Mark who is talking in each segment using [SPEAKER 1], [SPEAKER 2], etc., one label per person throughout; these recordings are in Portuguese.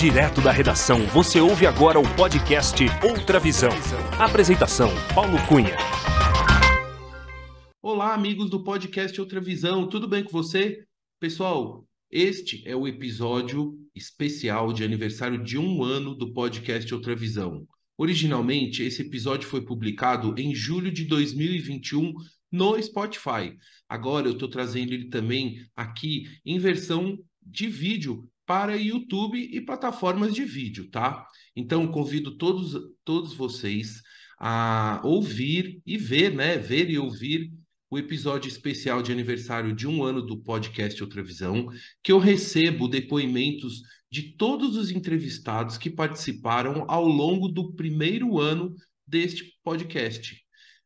[SPEAKER 1] Direto da redação, você ouve agora o podcast Outra Visão. Apresentação: Paulo Cunha.
[SPEAKER 2] Olá, amigos do podcast Outra Visão, tudo bem com você? Pessoal, este é o episódio especial de aniversário de um ano do podcast Outra Visão. Originalmente, esse episódio foi publicado em julho de 2021 no Spotify. Agora eu estou trazendo ele também aqui em versão de vídeo para YouTube e plataformas de vídeo, tá? Então convido todos, todos vocês a ouvir e ver, né? Ver e ouvir o episódio especial de aniversário de um ano do podcast Outra Visão, que eu recebo depoimentos de todos os entrevistados que participaram ao longo do primeiro ano deste podcast.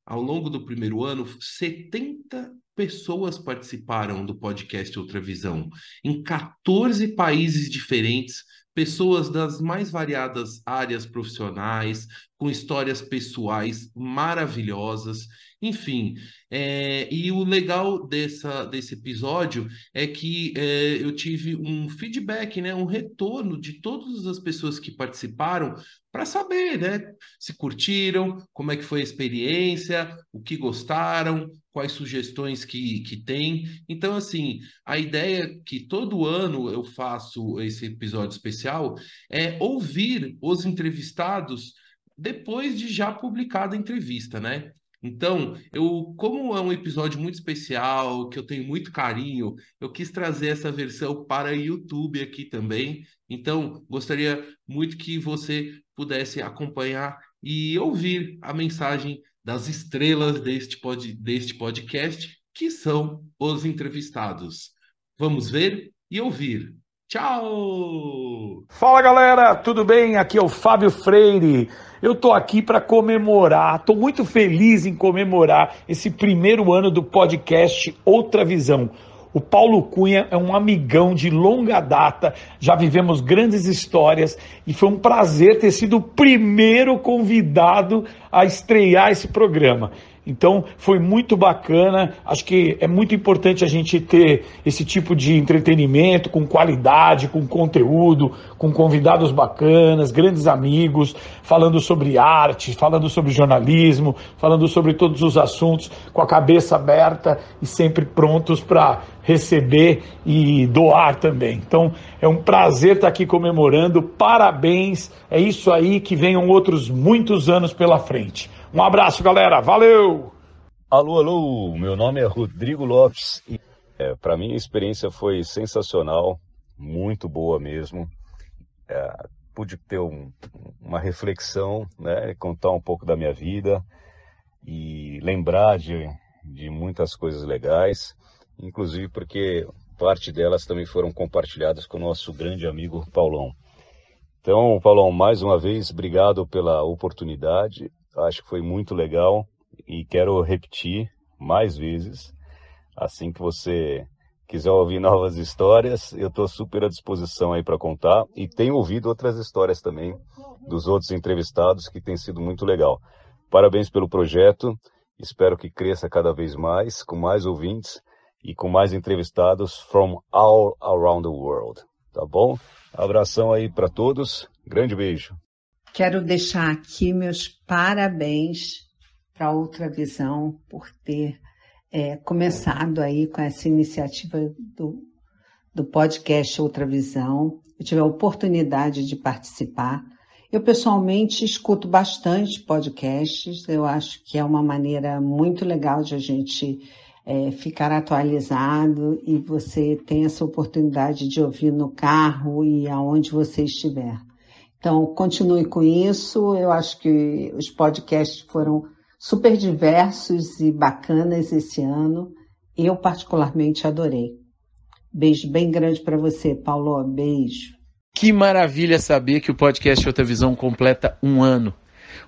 [SPEAKER 2] Ao longo do primeiro ano, 70 pessoas participaram do podcast Outra Visão, em 14 países diferentes, pessoas das mais variadas áreas profissionais, com histórias pessoais maravilhosas, enfim. É, e o legal dessa, desse episódio é que é, eu tive um feedback, né, um retorno de todas as pessoas que participaram para saber, né, se curtiram, como é que foi a experiência, o que gostaram, quais sugestões que, que tem. Então, assim, a ideia que todo ano eu faço esse episódio especial é ouvir os entrevistados depois de já publicada a entrevista, né? Então, eu, como é um episódio muito especial, que eu tenho muito carinho, eu quis trazer essa versão para YouTube aqui também. Então, gostaria muito que você pudesse acompanhar e ouvir a mensagem das estrelas deste, pod, deste podcast, que são os entrevistados. Vamos ver e ouvir. Tchau!
[SPEAKER 3] Fala galera, tudo bem? Aqui é o Fábio Freire. Eu tô aqui para comemorar, tô muito feliz em comemorar esse primeiro ano do podcast Outra Visão. O Paulo Cunha é um amigão de longa data, já vivemos grandes histórias e foi um prazer ter sido o primeiro convidado a estrear esse programa. Então foi muito bacana. Acho que é muito importante a gente ter esse tipo de entretenimento com qualidade, com conteúdo, com convidados bacanas, grandes amigos, falando sobre arte, falando sobre jornalismo, falando sobre todos os assuntos, com a cabeça aberta e sempre prontos para receber e doar também. Então é um prazer estar aqui comemorando. Parabéns. É isso aí que venham outros muitos anos pela frente. Um abraço, galera. Valeu!
[SPEAKER 4] Alô, alô. Meu nome é Rodrigo Lopes. É, Para mim, a experiência foi sensacional, muito boa mesmo. É, pude ter um, uma reflexão, né, contar um pouco da minha vida e lembrar de, de muitas coisas legais, inclusive porque parte delas também foram compartilhadas com o nosso grande amigo Paulão. Então, Paulão, mais uma vez, obrigado pela oportunidade Acho que foi muito legal e quero repetir mais vezes. Assim que você quiser ouvir novas histórias, eu estou super à disposição aí para contar. E tenho ouvido outras histórias também dos outros entrevistados que tem sido muito legal. Parabéns pelo projeto. Espero que cresça cada vez mais, com mais ouvintes e com mais entrevistados from all around the world. Tá bom? Abração aí para todos. Grande beijo.
[SPEAKER 5] Quero deixar aqui meus parabéns para Outra Visão por ter é, começado aí com essa iniciativa do, do podcast Outra Visão. Eu tive a oportunidade de participar. Eu pessoalmente escuto bastante podcasts. Eu acho que é uma maneira muito legal de a gente é, ficar atualizado e você tem essa oportunidade de ouvir no carro e aonde você estiver. Então, continue com isso. Eu acho que os podcasts foram super diversos e bacanas esse ano. Eu, particularmente, adorei. Beijo bem grande para você, Paulo. Beijo.
[SPEAKER 6] Que maravilha saber que o podcast Outra Visão completa um ano.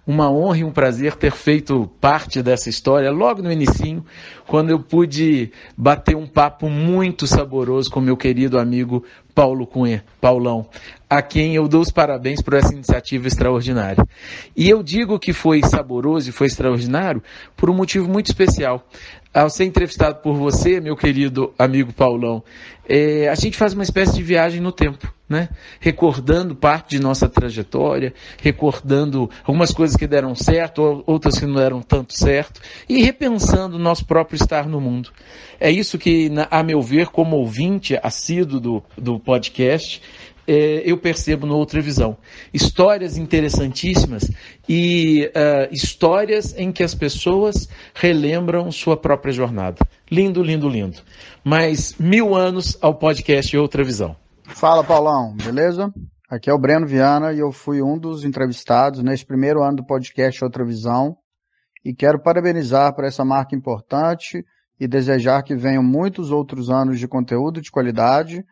[SPEAKER 6] Uma honra e um prazer ter feito parte dessa história logo no início, quando eu pude bater um papo muito saboroso com meu querido amigo Paulo Cunha, Paulão, a quem eu dou os parabéns por essa iniciativa extraordinária. E eu digo que foi saboroso e foi extraordinário por um motivo muito especial. Ao ser entrevistado por você, meu querido amigo Paulão, é, a gente faz uma espécie de viagem no tempo, né? Recordando parte de nossa trajetória, recordando algumas coisas que deram certo, outras que não deram tanto certo, e repensando o nosso próprio estar no mundo. É isso que, a meu ver, como ouvinte assíduo do, do podcast, é, eu percebo no Outra Visão. Histórias interessantíssimas e uh, histórias em que as pessoas relembram sua própria jornada. Lindo, lindo, lindo. Mas mil anos ao podcast Outra Visão.
[SPEAKER 7] Fala, Paulão, beleza? Aqui é o Breno Viana e eu fui um dos entrevistados nesse primeiro ano do podcast Outra Visão e quero parabenizar por essa marca importante e desejar que venham muitos outros anos de conteúdo de qualidade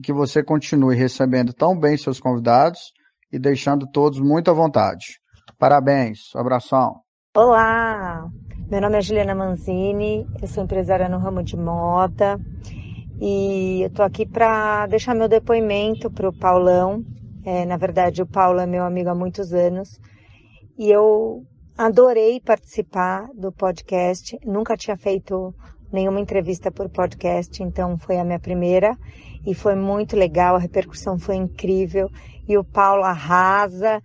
[SPEAKER 7] e que você continue recebendo tão bem seus convidados e deixando todos muito à vontade. Parabéns, abração.
[SPEAKER 8] Olá, meu nome é Juliana Manzini, eu sou empresária no ramo de moda e eu estou aqui para deixar meu depoimento para o Paulão. É, na verdade, o Paulo é meu amigo há muitos anos e eu Adorei participar do podcast. Nunca tinha feito nenhuma entrevista por podcast, então foi a minha primeira e foi muito legal. A repercussão foi incrível e o Paulo arrasa.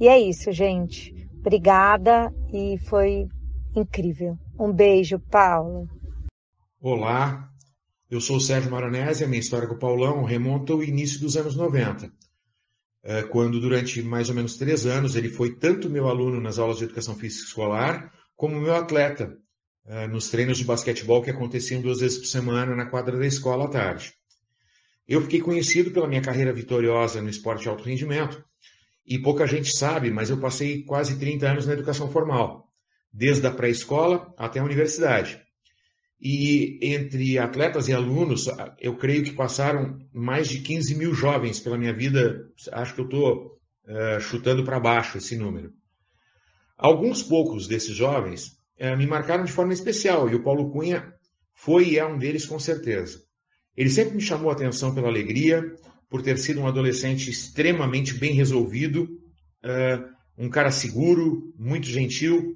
[SPEAKER 8] E é isso, gente. Obrigada e foi incrível. Um beijo, Paulo.
[SPEAKER 9] Olá, eu sou o Sérgio Maronese. A minha história com o Paulão remonta ao início dos anos 90. É, quando durante mais ou menos três anos ele foi tanto meu aluno nas aulas de educação física escolar, como meu atleta é, nos treinos de basquetebol que aconteciam duas vezes por semana na quadra da escola à tarde. Eu fiquei conhecido pela minha carreira vitoriosa no esporte de alto rendimento, e pouca gente sabe, mas eu passei quase 30 anos na educação formal, desde a pré-escola até a universidade. E entre atletas e alunos, eu creio que passaram mais de 15 mil jovens pela minha vida. Acho que eu estou uh, chutando para baixo esse número. Alguns poucos desses jovens uh, me marcaram de forma especial e o Paulo Cunha foi e é um deles com certeza. Ele sempre me chamou a atenção pela alegria, por ter sido um adolescente extremamente bem resolvido, uh, um cara seguro, muito gentil,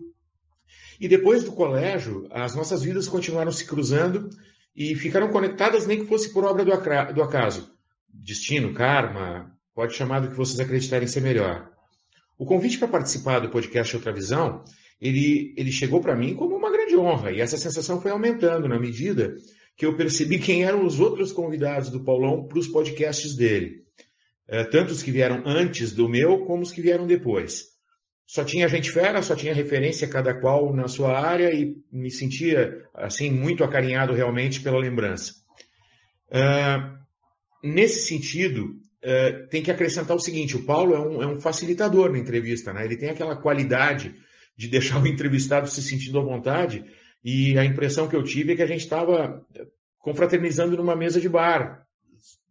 [SPEAKER 9] e depois do colégio, as nossas vidas continuaram se cruzando e ficaram conectadas, nem que fosse por obra do acaso. Destino, karma, pode chamar do que vocês acreditarem ser melhor. O convite para participar do podcast Outra Visão, ele, ele chegou para mim como uma grande honra, e essa sensação foi aumentando na medida que eu percebi quem eram os outros convidados do Paulão para os podcasts dele. É, tanto os que vieram antes do meu, como os que vieram depois só tinha gente fera, só tinha referência cada qual na sua área e me sentia assim muito acarinhado realmente pela lembrança. Uh, nesse sentido, uh, tem que acrescentar o seguinte: o Paulo é um, é um facilitador na entrevista, né? Ele tem aquela qualidade de deixar o entrevistado se sentindo à vontade. E a impressão que eu tive é que a gente estava confraternizando numa mesa de bar,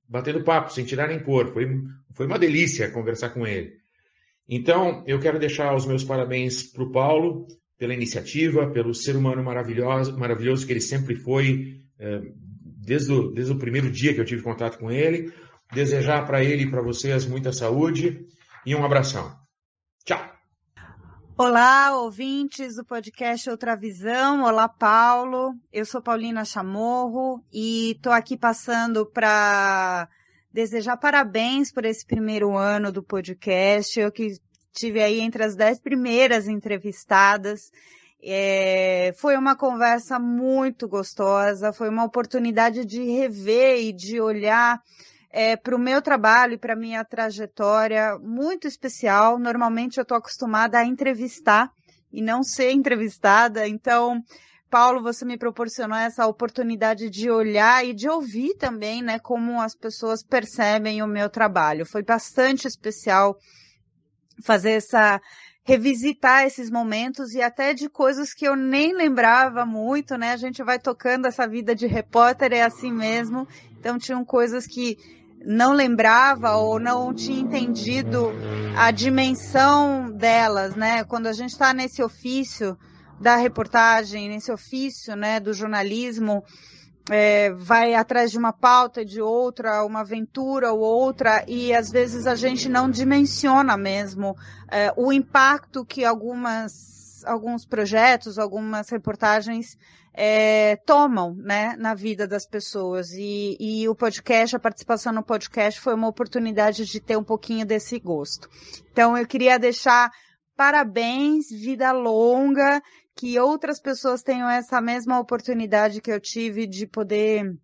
[SPEAKER 9] batendo papo, sem tirar nem pôr. Foi, foi uma delícia conversar com ele. Então, eu quero deixar os meus parabéns para o Paulo pela iniciativa, pelo ser humano maravilhoso, maravilhoso que ele sempre foi, é, desde, o, desde o primeiro dia que eu tive contato com ele. Desejar para ele e para vocês muita saúde e um abração. Tchau!
[SPEAKER 10] Olá, ouvintes do podcast Outra Visão. Olá, Paulo. Eu sou Paulina Chamorro e estou aqui passando para desejar parabéns por esse primeiro ano do podcast. Eu que tive aí entre as dez primeiras entrevistadas. É, foi uma conversa muito gostosa, foi uma oportunidade de rever e de olhar é, para o meu trabalho e para a minha trajetória muito especial. Normalmente eu estou acostumada a entrevistar e não ser entrevistada, então Paulo, você me proporcionou essa oportunidade de olhar e de ouvir também, né, como as pessoas percebem o meu trabalho. Foi bastante especial fazer essa revisitar esses momentos e até de coisas que eu nem lembrava muito, né? A gente vai tocando essa vida de repórter é assim mesmo. Então tinham coisas que não lembrava ou não tinha entendido a dimensão delas, né? Quando a gente está nesse ofício, da reportagem, nesse ofício, né, do jornalismo, é, vai atrás de uma pauta, de outra, uma aventura ou outra, e às vezes a gente não dimensiona mesmo é, o impacto que algumas, alguns projetos, algumas reportagens é, tomam né, na vida das pessoas. E, e o podcast, a participação no podcast foi uma oportunidade de ter um pouquinho desse gosto. Então eu queria deixar parabéns, vida longa, que outras pessoas tenham essa mesma oportunidade que eu tive de poder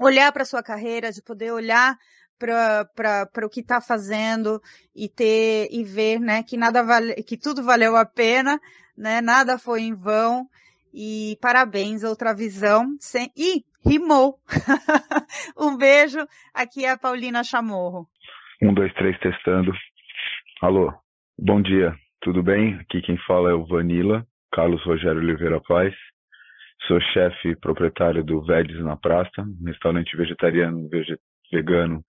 [SPEAKER 10] olhar para sua carreira, de poder olhar para o que está fazendo e ter e ver, né, que nada vale, que tudo valeu a pena, né, nada foi em vão e parabéns, outra visão, sem, e rimou. um beijo, aqui é a Paulina Chamorro.
[SPEAKER 11] Um, dois, três, testando. Alô, bom dia, tudo bem? Aqui quem fala é o Vanilla, Carlos Rogério Oliveira Paz. Sou chefe proprietário do Vedes na um restaurante vegetariano vegano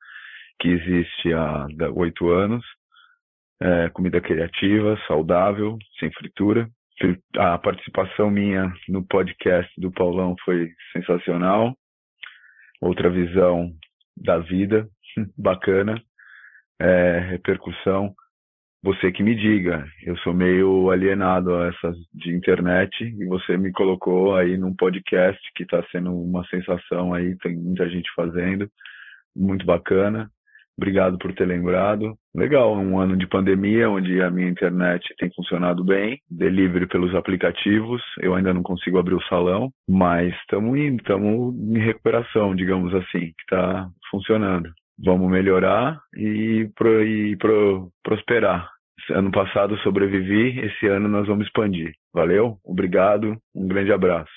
[SPEAKER 11] que existe há oito anos. É, comida criativa, saudável, sem fritura. A participação minha no podcast do Paulão foi sensacional. Outra visão da vida, bacana. É, repercussão você que me diga. Eu sou meio alienado a essa de internet e você me colocou aí num podcast que está sendo uma sensação aí, tem muita gente fazendo, muito bacana. Obrigado por ter lembrado. Legal, um ano de pandemia onde a minha internet tem funcionado bem, delivery pelos aplicativos. Eu ainda não consigo abrir o salão, mas estamos indo, estamos em recuperação, digamos assim, que está funcionando vamos melhorar e, pro, e pro, prosperar. Ano passado sobrevivi, esse ano nós vamos expandir. Valeu, obrigado, um grande abraço.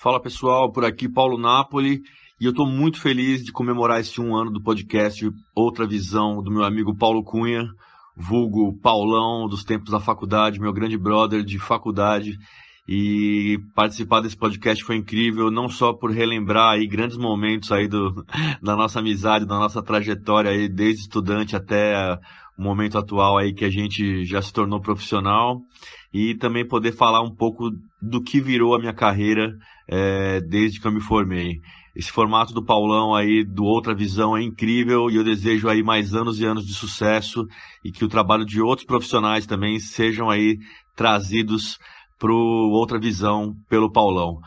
[SPEAKER 12] Fala pessoal, por aqui Paulo Napoli e eu estou muito feliz de comemorar esse um ano do podcast Outra Visão do meu amigo Paulo Cunha, vulgo Paulão dos tempos da faculdade, meu grande brother de faculdade e participar desse podcast foi incrível, não só por relembrar aí grandes momentos aí do, da nossa amizade, da nossa trajetória aí, desde estudante até o momento atual aí que a gente já se tornou profissional, e também poder falar um pouco do que virou a minha carreira é, desde que eu me formei. Esse formato do Paulão aí, do Outra Visão, é incrível e eu desejo aí mais anos e anos de sucesso e que o trabalho de outros profissionais também sejam aí trazidos para Outra Visão pelo Paulão.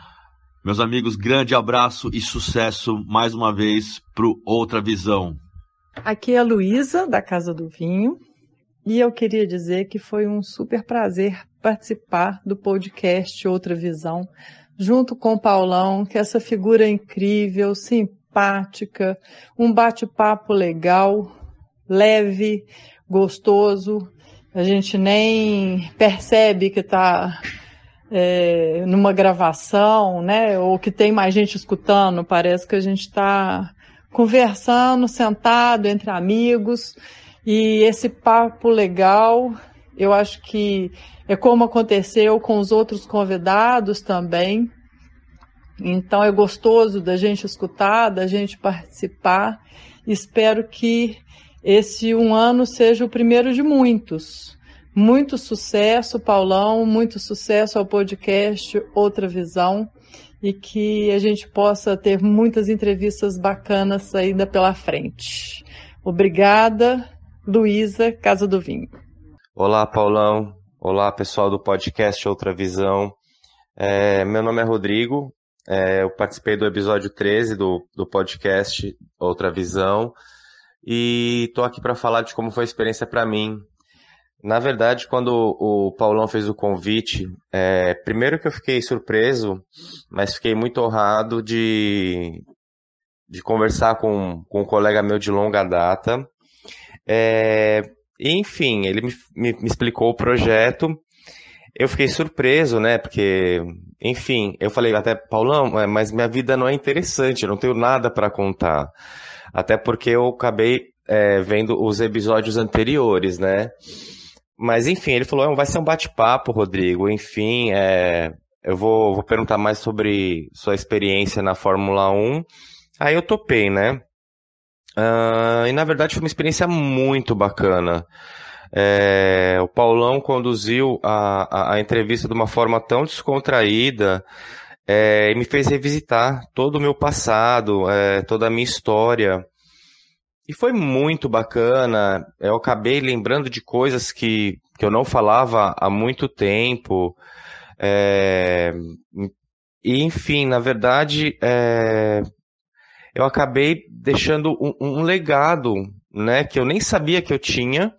[SPEAKER 12] Meus amigos, grande abraço e sucesso mais uma vez para Outra Visão.
[SPEAKER 13] Aqui é a Luísa, da Casa do Vinho, e eu queria dizer que foi um super prazer participar do podcast Outra Visão, junto com o Paulão, que é essa figura incrível, simpática, um bate-papo legal, leve, gostoso. A gente nem percebe que está é, numa gravação, né? Ou que tem mais gente escutando. Parece que a gente está conversando, sentado entre amigos. E esse papo legal, eu acho que é como aconteceu com os outros convidados também. Então é gostoso da gente escutar, da gente participar. Espero que esse um ano seja o primeiro de muitos. Muito sucesso, Paulão, muito sucesso ao podcast Outra Visão e que a gente possa ter muitas entrevistas bacanas ainda pela frente. Obrigada, Luísa, Casa do Vinho.
[SPEAKER 14] Olá, Paulão. Olá, pessoal do podcast Outra Visão. É, meu nome é Rodrigo. É, eu participei do episódio 13 do, do podcast Outra Visão e estou aqui para falar de como foi a experiência para mim na verdade, quando o Paulão fez o convite, é, primeiro que eu fiquei surpreso, mas fiquei muito honrado de, de conversar com, com um colega meu de longa data. É, enfim, ele me, me, me explicou o projeto. Eu fiquei surpreso, né? Porque, enfim, eu falei até, Paulão, é, mas minha vida não é interessante, eu não tenho nada para contar. Até porque eu acabei é, vendo os episódios anteriores, né? Mas enfim, ele falou, vai ser um bate-papo, Rodrigo. Enfim, é, eu vou, vou perguntar mais sobre sua experiência na Fórmula 1. Aí eu topei, né? Uh, e na verdade foi uma experiência muito bacana. É, o Paulão conduziu a, a, a, entrevista de uma forma tão descontraída. é, me fez revisitar todo o meu passado, é, toda a minha história. E foi muito bacana. Eu acabei lembrando de coisas que, que eu não falava há muito tempo. É, e, enfim, na verdade, é, eu acabei deixando um, um, legado, né, que eu nem sabia que eu tinha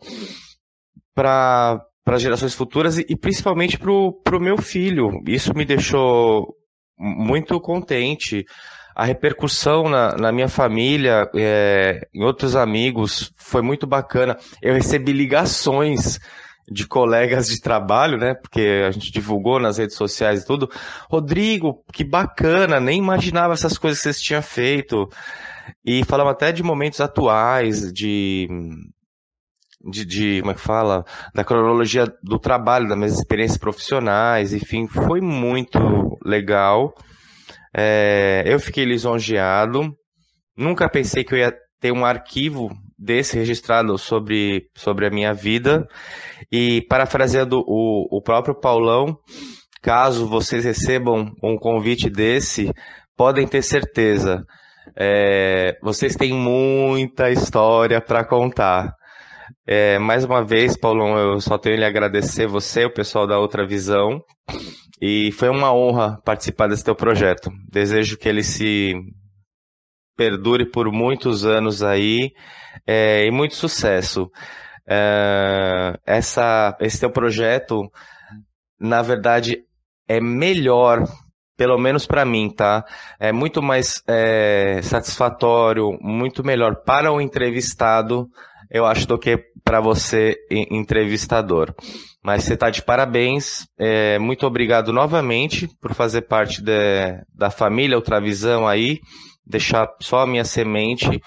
[SPEAKER 14] para as gerações futuras e, e principalmente para o meu filho. Isso me deixou muito contente. A repercussão na, na minha família, é, em outros amigos, foi muito bacana. Eu recebi ligações de colegas de trabalho, né? Porque a gente divulgou nas redes sociais e tudo. Rodrigo, que bacana, nem imaginava essas coisas que vocês tinham feito. E falavam até de momentos atuais, de, de, de, como é que fala? Da cronologia do trabalho, das minhas experiências profissionais, enfim, foi muito legal. É, eu fiquei lisonjeado. Nunca pensei que eu ia ter um arquivo desse registrado sobre, sobre a minha vida. E parafraseando o, o próprio Paulão, caso vocês recebam um convite desse, podem ter certeza. É, vocês têm muita história para contar. É, mais uma vez, Paulão, eu só tenho lhe agradecer você, o pessoal da Outra Visão, e foi uma honra participar desse teu projeto. Desejo que ele se perdure por muitos anos aí é, e muito sucesso. É, essa, esse teu projeto, na verdade, é melhor, pelo menos para mim, tá? É muito mais é, satisfatório, muito melhor para o entrevistado, eu acho, do que para você, entrevistador. Mas você está de parabéns. É, muito obrigado novamente por fazer parte de, da família Ultravisão aí. Deixar só a minha semente.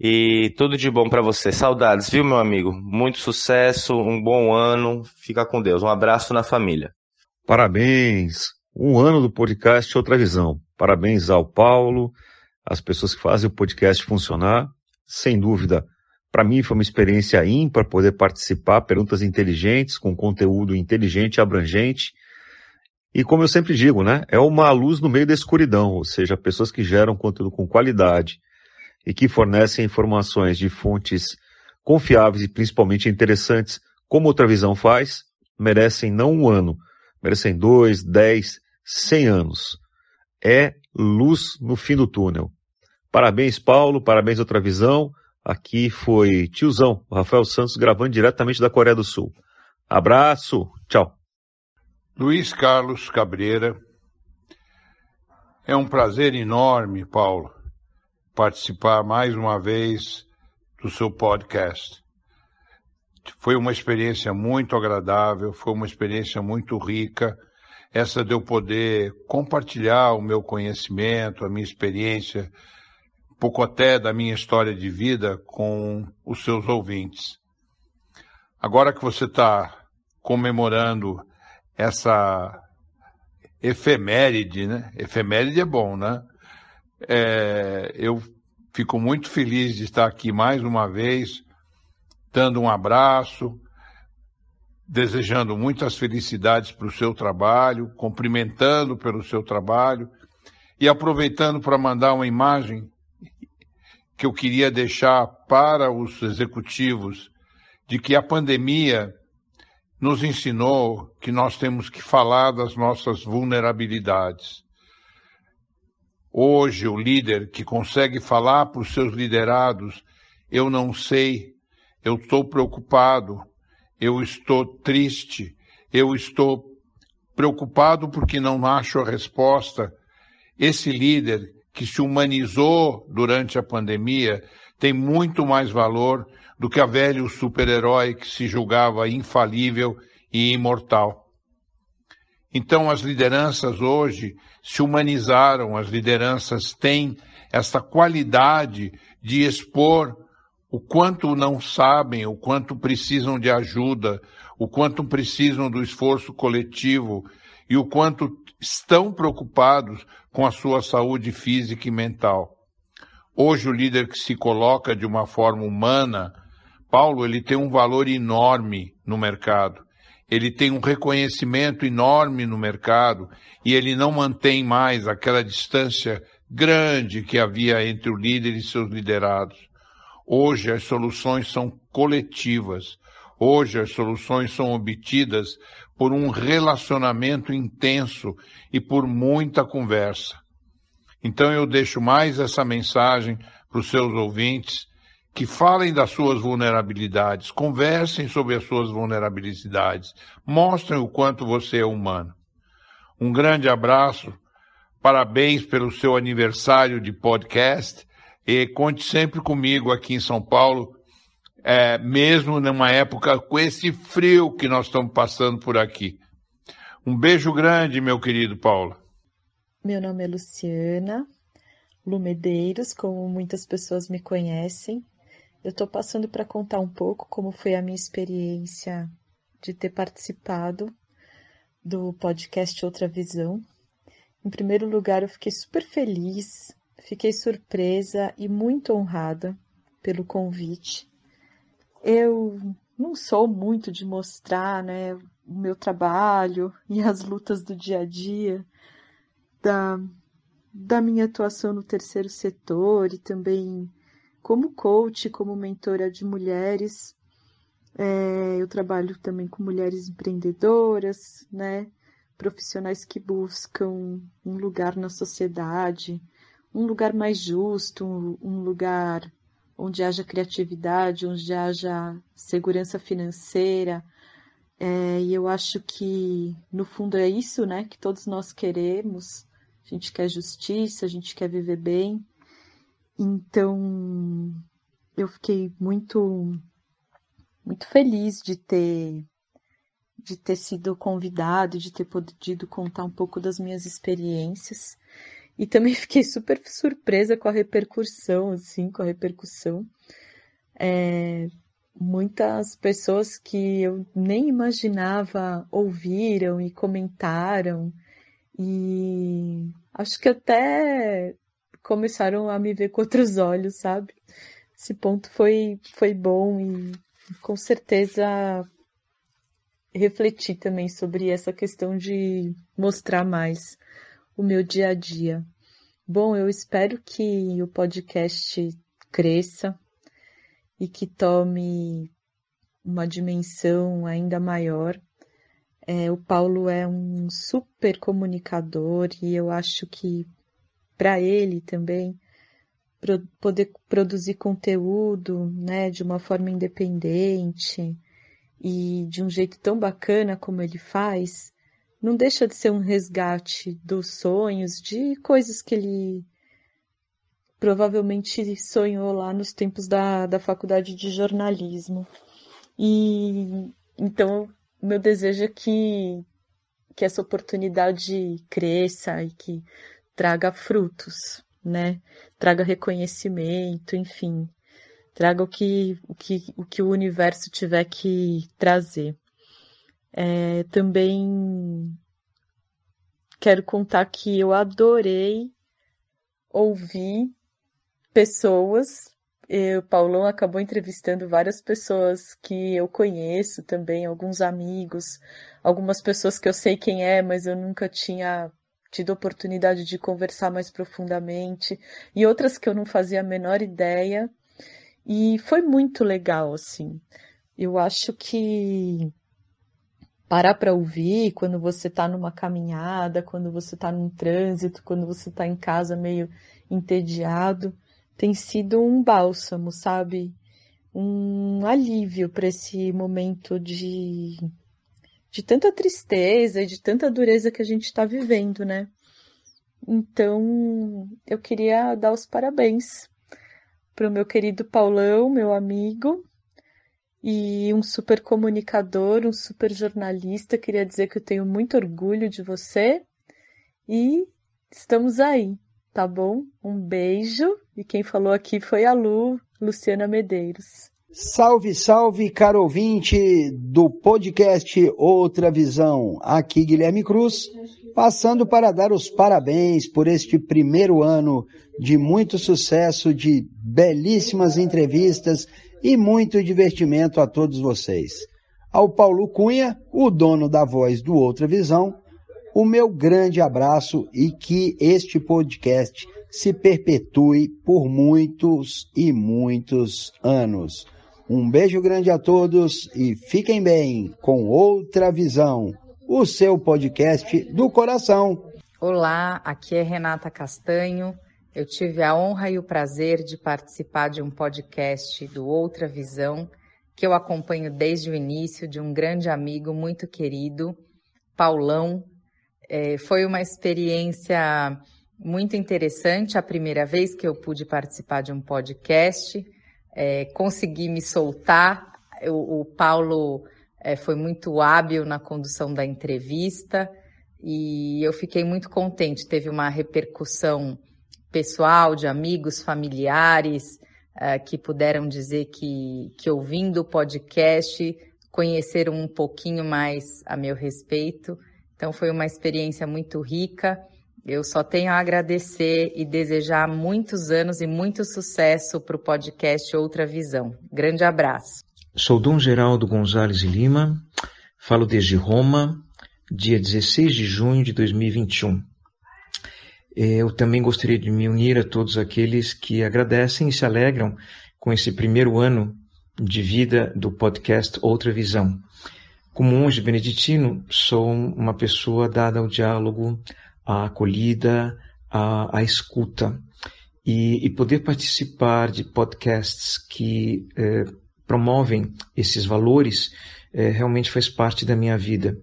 [SPEAKER 14] E tudo de bom para você. Saudades, viu, meu amigo? Muito sucesso, um bom ano. Fica com Deus. Um abraço na família.
[SPEAKER 4] Parabéns. Um ano do podcast Outra Visão. Parabéns ao Paulo, às pessoas que fazem o podcast funcionar. Sem dúvida, para mim foi uma experiência ímpar poder participar, perguntas inteligentes, com conteúdo inteligente e abrangente. E como eu sempre digo, né, é uma luz no meio da escuridão, ou seja, pessoas que geram conteúdo com qualidade e que fornecem informações de fontes confiáveis e principalmente interessantes, como outra visão faz, merecem não um ano, merecem dois, dez, cem anos. É luz no fim do túnel. Parabéns, Paulo, parabéns, outra visão. Aqui foi tiozão, Rafael Santos, gravando diretamente da Coreia do Sul. Abraço, tchau.
[SPEAKER 15] Luiz Carlos Cabreira. É um prazer enorme, Paulo, participar mais uma vez do seu podcast. Foi uma experiência muito agradável, foi uma experiência muito rica. Essa de eu poder compartilhar o meu conhecimento, a minha experiência pouco até da minha história de vida com os seus ouvintes. Agora que você está comemorando essa efeméride, né? Efeméride é bom, né? É, eu fico muito feliz de estar aqui mais uma vez, dando um abraço, desejando muitas felicidades para o seu trabalho, cumprimentando pelo seu trabalho e aproveitando para mandar uma imagem que eu queria deixar para os executivos de que a pandemia nos ensinou que nós temos que falar das nossas vulnerabilidades. Hoje, o líder que consegue falar para os seus liderados, eu não sei, eu estou preocupado, eu estou triste, eu estou preocupado porque não acho a resposta. Esse líder que se humanizou durante a pandemia tem muito mais valor do que a velho super-herói que se julgava infalível e imortal. Então, as lideranças hoje se humanizaram, as lideranças têm essa qualidade de expor o quanto não sabem, o quanto precisam de ajuda, o quanto precisam do esforço coletivo e o quanto estão preocupados com a sua saúde física e mental. Hoje o líder que se coloca de uma forma humana, Paulo, ele tem um valor enorme no mercado. ele tem um reconhecimento enorme no mercado e ele não mantém mais aquela distância grande que havia entre o líder e seus liderados. Hoje as soluções são coletivas. Hoje as soluções são obtidas por um relacionamento intenso e por muita conversa. Então eu deixo mais essa mensagem para os seus ouvintes que falem das suas vulnerabilidades, conversem sobre as suas vulnerabilidades, mostrem o quanto você é humano. Um grande abraço, parabéns pelo seu aniversário de podcast e conte sempre comigo aqui em São Paulo, é, mesmo numa época com esse frio que nós estamos passando por aqui. Um beijo grande, meu querido Paulo.
[SPEAKER 16] Meu nome é Luciana Lumedeiros, como muitas pessoas me conhecem. Eu estou passando para contar um pouco como foi a minha experiência de ter participado do podcast Outra Visão. Em primeiro lugar, eu fiquei super feliz, fiquei surpresa e muito honrada pelo convite. Eu não sou muito de mostrar né, o meu trabalho e as lutas do dia a dia, da, da minha atuação no terceiro setor e também como coach, como mentora de mulheres. É, eu trabalho também com mulheres empreendedoras, né? Profissionais que buscam um lugar na sociedade, um lugar mais justo, um lugar onde haja criatividade, onde haja segurança financeira. É, e eu acho que, no fundo, é isso né, que todos nós queremos. A gente quer justiça, a gente quer viver bem. Então, eu fiquei muito muito feliz de ter de ter sido convidado, de ter podido contar um pouco das minhas experiências. E também fiquei super surpresa com a repercussão, assim, com a repercussão. É, muitas pessoas que eu nem imaginava ouviram e comentaram. E acho que até começaram a me ver com outros olhos, sabe? Esse ponto foi, foi bom e com certeza refleti também sobre essa questão de mostrar mais o meu dia a dia. Bom, eu espero que o podcast cresça e que tome uma dimensão ainda maior. É, o Paulo é um super comunicador e eu acho que para ele também pro, poder produzir conteúdo, né, de uma forma independente e de um jeito tão bacana como ele faz, não deixa de ser um resgate dos sonhos, de coisas que ele provavelmente sonhou lá nos tempos da, da faculdade de jornalismo. E então meu desejo é que, que essa oportunidade cresça e que traga frutos, né? Traga reconhecimento, enfim, traga o que o, que, o, que o universo tiver que trazer. É, também quero contar que eu adorei ouvir pessoas. O Paulão acabou entrevistando várias pessoas que eu conheço também, alguns amigos, algumas pessoas que eu sei quem é, mas eu nunca tinha tido oportunidade de conversar mais profundamente, e outras que eu não fazia a menor ideia. E foi muito legal, assim. Eu acho que parar para ouvir quando você está numa caminhada, quando você está num trânsito, quando você está em casa meio entediado, tem sido um bálsamo, sabe? Um alívio para esse momento de de tanta tristeza e de tanta dureza que a gente está vivendo, né? Então, eu queria dar os parabéns para o meu querido Paulão, meu amigo, e um super comunicador, um super jornalista. Queria dizer que eu tenho muito orgulho de você e estamos aí, tá bom? Um beijo e quem falou aqui foi a Lu, Luciana Medeiros.
[SPEAKER 17] Salve, salve, caro ouvinte do podcast Outra Visão. Aqui Guilherme Cruz, passando para dar os parabéns por este primeiro ano de muito sucesso, de belíssimas entrevistas e muito divertimento a todos vocês. Ao Paulo Cunha, o dono da voz do Outra Visão, o meu grande abraço e que este podcast se perpetue por muitos e muitos anos. Um beijo grande a todos e fiquem bem com Outra Visão, o seu podcast do coração.
[SPEAKER 18] Olá, aqui é Renata Castanho. Eu tive a honra e o prazer de participar de um podcast do Outra Visão, que eu acompanho desde o início, de um grande amigo muito querido, Paulão. É, foi uma experiência muito interessante a primeira vez que eu pude participar de um podcast é, consegui me soltar. O, o Paulo é, foi muito hábil na condução da entrevista e eu fiquei muito contente. Teve uma repercussão pessoal, de amigos, familiares, é, que puderam dizer que, que ouvindo o podcast conheceram um pouquinho mais a meu respeito. Então foi uma experiência muito rica. Eu só tenho a agradecer e desejar muitos anos e muito sucesso para o podcast Outra Visão. Grande abraço.
[SPEAKER 19] Sou Dom Geraldo Gonzalez Lima, falo desde Roma, dia 16 de junho de 2021. Eu também gostaria de me unir a todos aqueles que agradecem e se alegram com esse primeiro ano de vida do podcast Outra Visão. Como monge beneditino, sou uma pessoa dada ao diálogo, a acolhida, a, a escuta e, e, poder participar de podcasts que eh, promovem esses valores eh, realmente faz parte da minha vida.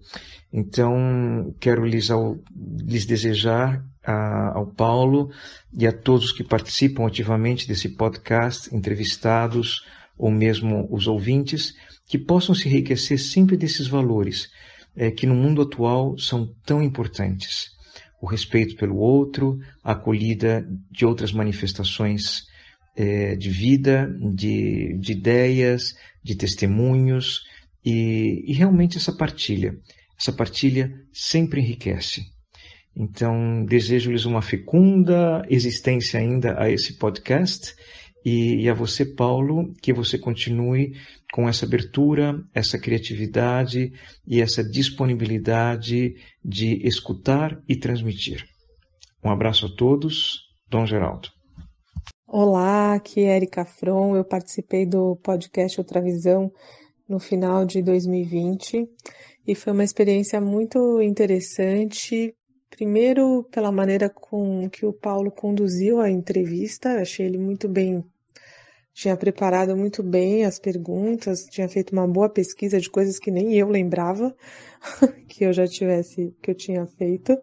[SPEAKER 19] Então, quero lhes, ao, lhes desejar a, ao Paulo e a todos que participam ativamente desse podcast, entrevistados ou mesmo os ouvintes, que possam se enriquecer sempre desses valores eh, que no mundo atual são tão importantes o respeito pelo outro, a acolhida de outras manifestações é, de vida, de, de, ideias, de testemunhos e, e realmente essa partilha. Essa partilha sempre enriquece. Então, desejo-lhes uma fecunda existência ainda a esse podcast e, e, a você, Paulo, que você continue com essa abertura, essa criatividade e essa disponibilidade de escutar e transmitir. Um abraço a todos, Dom Geraldo.
[SPEAKER 20] Olá, aqui é Erika Fron. Eu participei do podcast Outra Visão no final de 2020 e foi uma experiência muito interessante. Primeiro, pela maneira com que o Paulo conduziu a entrevista, achei ele muito bem tinha preparado muito bem as perguntas, tinha feito uma boa pesquisa de coisas que nem eu lembrava que eu já tivesse, que eu tinha feito.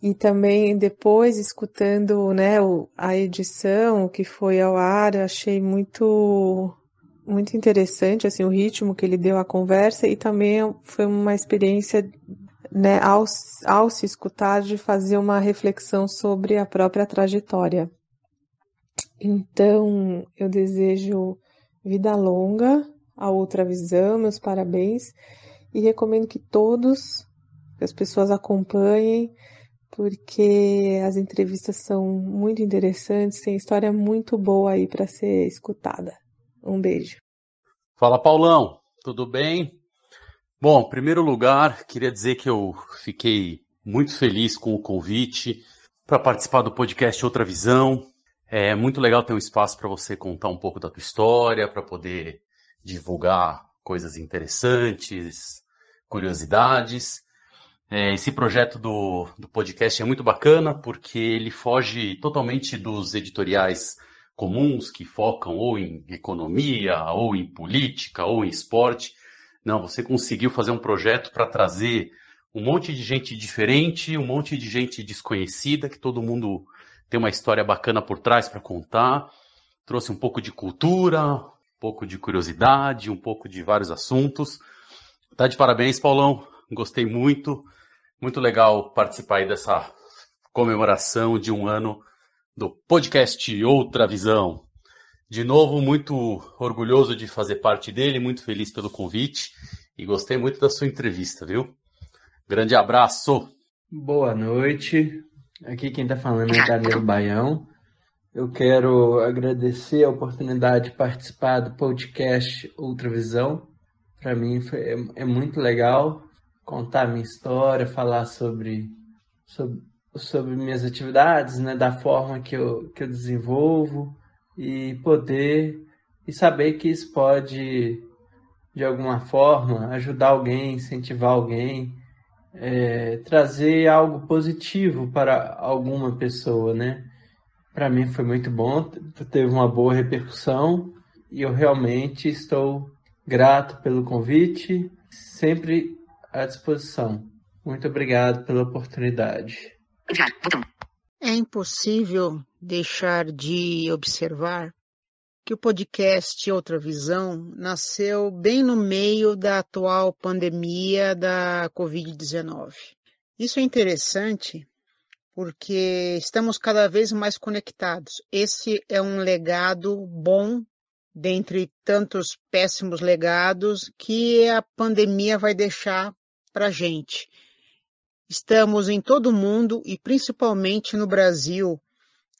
[SPEAKER 20] E também depois escutando, né, a edição que foi ao ar, achei muito muito interessante assim o ritmo que ele deu à conversa e também foi uma experiência né, ao, ao se escutar de fazer uma reflexão sobre a própria trajetória. Então, eu desejo vida longa, a outra visão, meus parabéns e recomendo que todos, que as pessoas acompanhem, porque as entrevistas são muito interessantes, tem história muito boa aí para ser escutada. Um beijo.
[SPEAKER 21] Fala, Paulão, tudo bem? Bom, em primeiro lugar, queria dizer que eu fiquei muito feliz com o convite para participar do podcast Outra Visão. É muito legal ter um espaço para você contar um pouco da tua história, para poder divulgar coisas interessantes, curiosidades. É, esse projeto do, do podcast é muito bacana porque ele foge totalmente dos editoriais comuns que focam ou em economia, ou em política, ou em esporte. Não, você conseguiu fazer um projeto para trazer um monte de gente diferente, um monte de gente desconhecida que todo mundo tem uma história bacana por trás para contar. Trouxe um pouco de cultura, um pouco de curiosidade, um pouco de vários assuntos. Tá de parabéns, Paulão. Gostei muito. Muito legal participar aí dessa comemoração de um ano do podcast Outra Visão. De novo, muito orgulhoso de fazer parte dele, muito feliz pelo convite e gostei muito da sua entrevista, viu? Grande abraço!
[SPEAKER 22] Boa noite, Aqui quem está falando é Danilo Baião. Eu quero agradecer a oportunidade de participar do podcast Outra Visão. Para mim foi, é, é, muito legal contar minha história, falar sobre, sobre, sobre minhas atividades, né, da forma que eu, que eu desenvolvo e poder e saber que isso pode de alguma forma ajudar alguém, incentivar alguém, é, trazer algo positivo para alguma pessoa, né? Para mim foi muito bom, teve uma boa repercussão e eu realmente estou grato pelo convite, sempre à disposição. Muito obrigado pela oportunidade.
[SPEAKER 23] É impossível deixar de observar que o podcast Outra Visão nasceu bem no meio da atual pandemia da Covid-19. Isso é interessante porque estamos cada vez mais conectados. Esse é um legado bom dentre tantos péssimos legados que a pandemia vai deixar para a gente. Estamos em todo o mundo e principalmente no Brasil,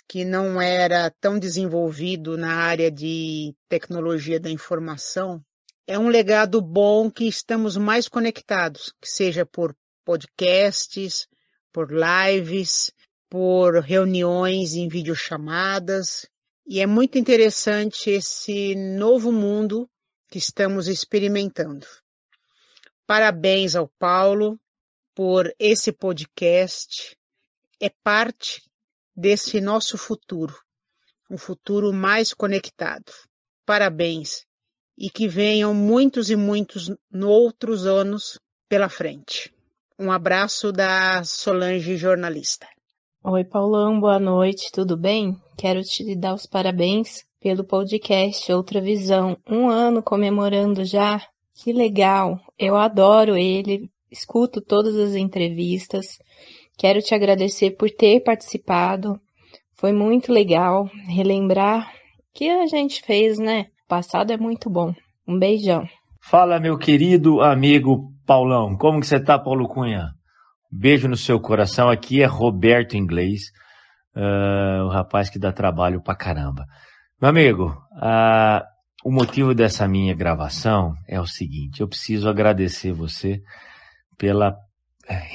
[SPEAKER 23] que não era tão desenvolvido na área de tecnologia da informação. É um legado bom que estamos mais conectados, que seja por podcasts, por lives, por reuniões em videochamadas, e é muito interessante esse novo mundo que estamos experimentando. Parabéns ao Paulo por esse podcast. É parte desse nosso futuro, um futuro mais conectado. Parabéns e que venham muitos e muitos outros anos pela frente. Um abraço da Solange jornalista.
[SPEAKER 24] Oi, Paulão, boa noite, tudo bem? Quero te dar os parabéns pelo podcast Outra Visão. Um ano comemorando já. Que legal! Eu adoro ele, escuto todas as entrevistas. Quero te agradecer por ter participado. Foi muito legal relembrar que a gente fez, né? O passado é muito bom. Um beijão.
[SPEAKER 25] Fala, meu querido amigo Paulão. Como que você tá, Paulo Cunha? Beijo no seu coração. Aqui é Roberto Inglês, uh, o rapaz que dá trabalho pra caramba. Meu amigo, uh, o motivo dessa minha gravação é o seguinte: eu preciso agradecer você pela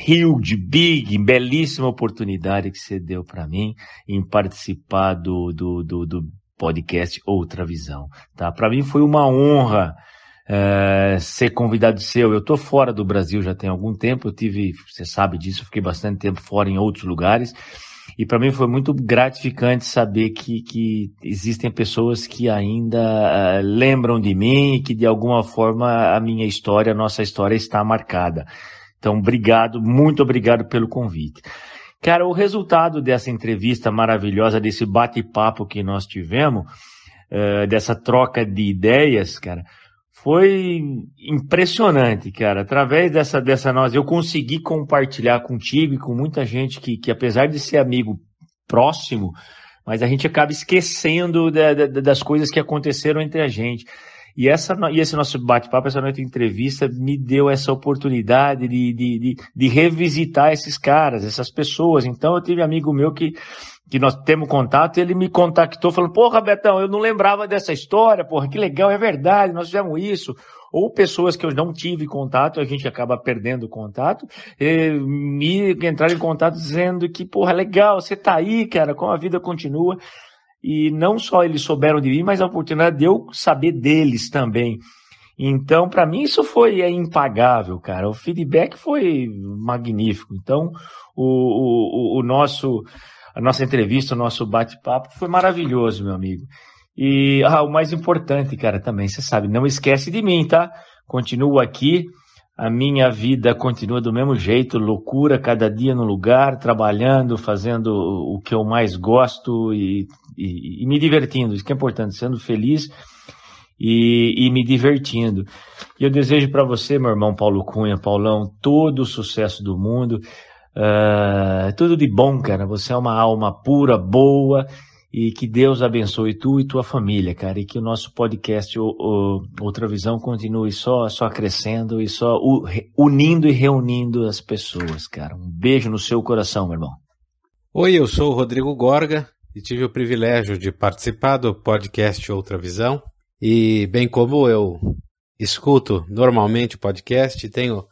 [SPEAKER 25] huge, big, belíssima oportunidade que você deu para mim em participar do, do, do, do podcast Outra Visão. Tá? Para mim foi uma honra é, ser convidado seu. Eu estou fora do Brasil já tem algum tempo, eu tive, você sabe disso, eu fiquei bastante tempo fora em outros lugares. E para mim foi muito gratificante saber que, que existem pessoas que ainda uh, lembram de mim e que de alguma forma a minha história, a nossa história está marcada. Então, obrigado, muito obrigado pelo convite. Cara, o resultado dessa entrevista maravilhosa, desse bate-papo que nós tivemos, uh, dessa troca de ideias, cara, foi impressionante, cara. Através dessa, dessa nós, eu consegui compartilhar contigo e com muita gente que, que apesar de ser amigo próximo, mas a gente acaba esquecendo da, da, das coisas que aconteceram entre a gente. E, essa, e esse nosso bate-papo, essa noite de entrevista, me deu essa oportunidade de, de, de, de revisitar esses caras, essas pessoas. Então, eu tive amigo meu que que nós temos contato, ele me contactou falando, porra, Betão, eu não lembrava dessa história, porra, que legal, é verdade, nós fizemos isso. Ou pessoas que eu não tive contato, a gente acaba perdendo contato, me entraram em contato dizendo que, porra, legal, você tá aí, cara, como a vida continua. E não só eles souberam de mim, mas a oportunidade de eu saber deles também. Então, para mim, isso foi é impagável, cara. O feedback foi magnífico. Então, o, o, o nosso a nossa entrevista, o nosso bate-papo foi maravilhoso, meu amigo. E ah, o mais importante, cara, também, você sabe, não esquece de mim, tá? Continuo aqui, a minha vida continua do mesmo jeito, loucura, cada dia no lugar, trabalhando, fazendo o que eu mais gosto e, e, e me divertindo, isso que é importante, sendo feliz e, e me divertindo. E eu desejo para você, meu irmão Paulo Cunha, Paulão, todo o sucesso do mundo. Uh, tudo de bom, cara. Você é uma alma pura, boa e que Deus abençoe tu e tua família, cara, e que o nosso podcast o, o, Outra Visão continue só só crescendo e só unindo e reunindo as pessoas, cara. Um beijo no seu coração, meu irmão.
[SPEAKER 26] Oi, eu sou o Rodrigo Gorga e tive o privilégio de participar do podcast Outra Visão e bem como eu escuto normalmente o podcast tenho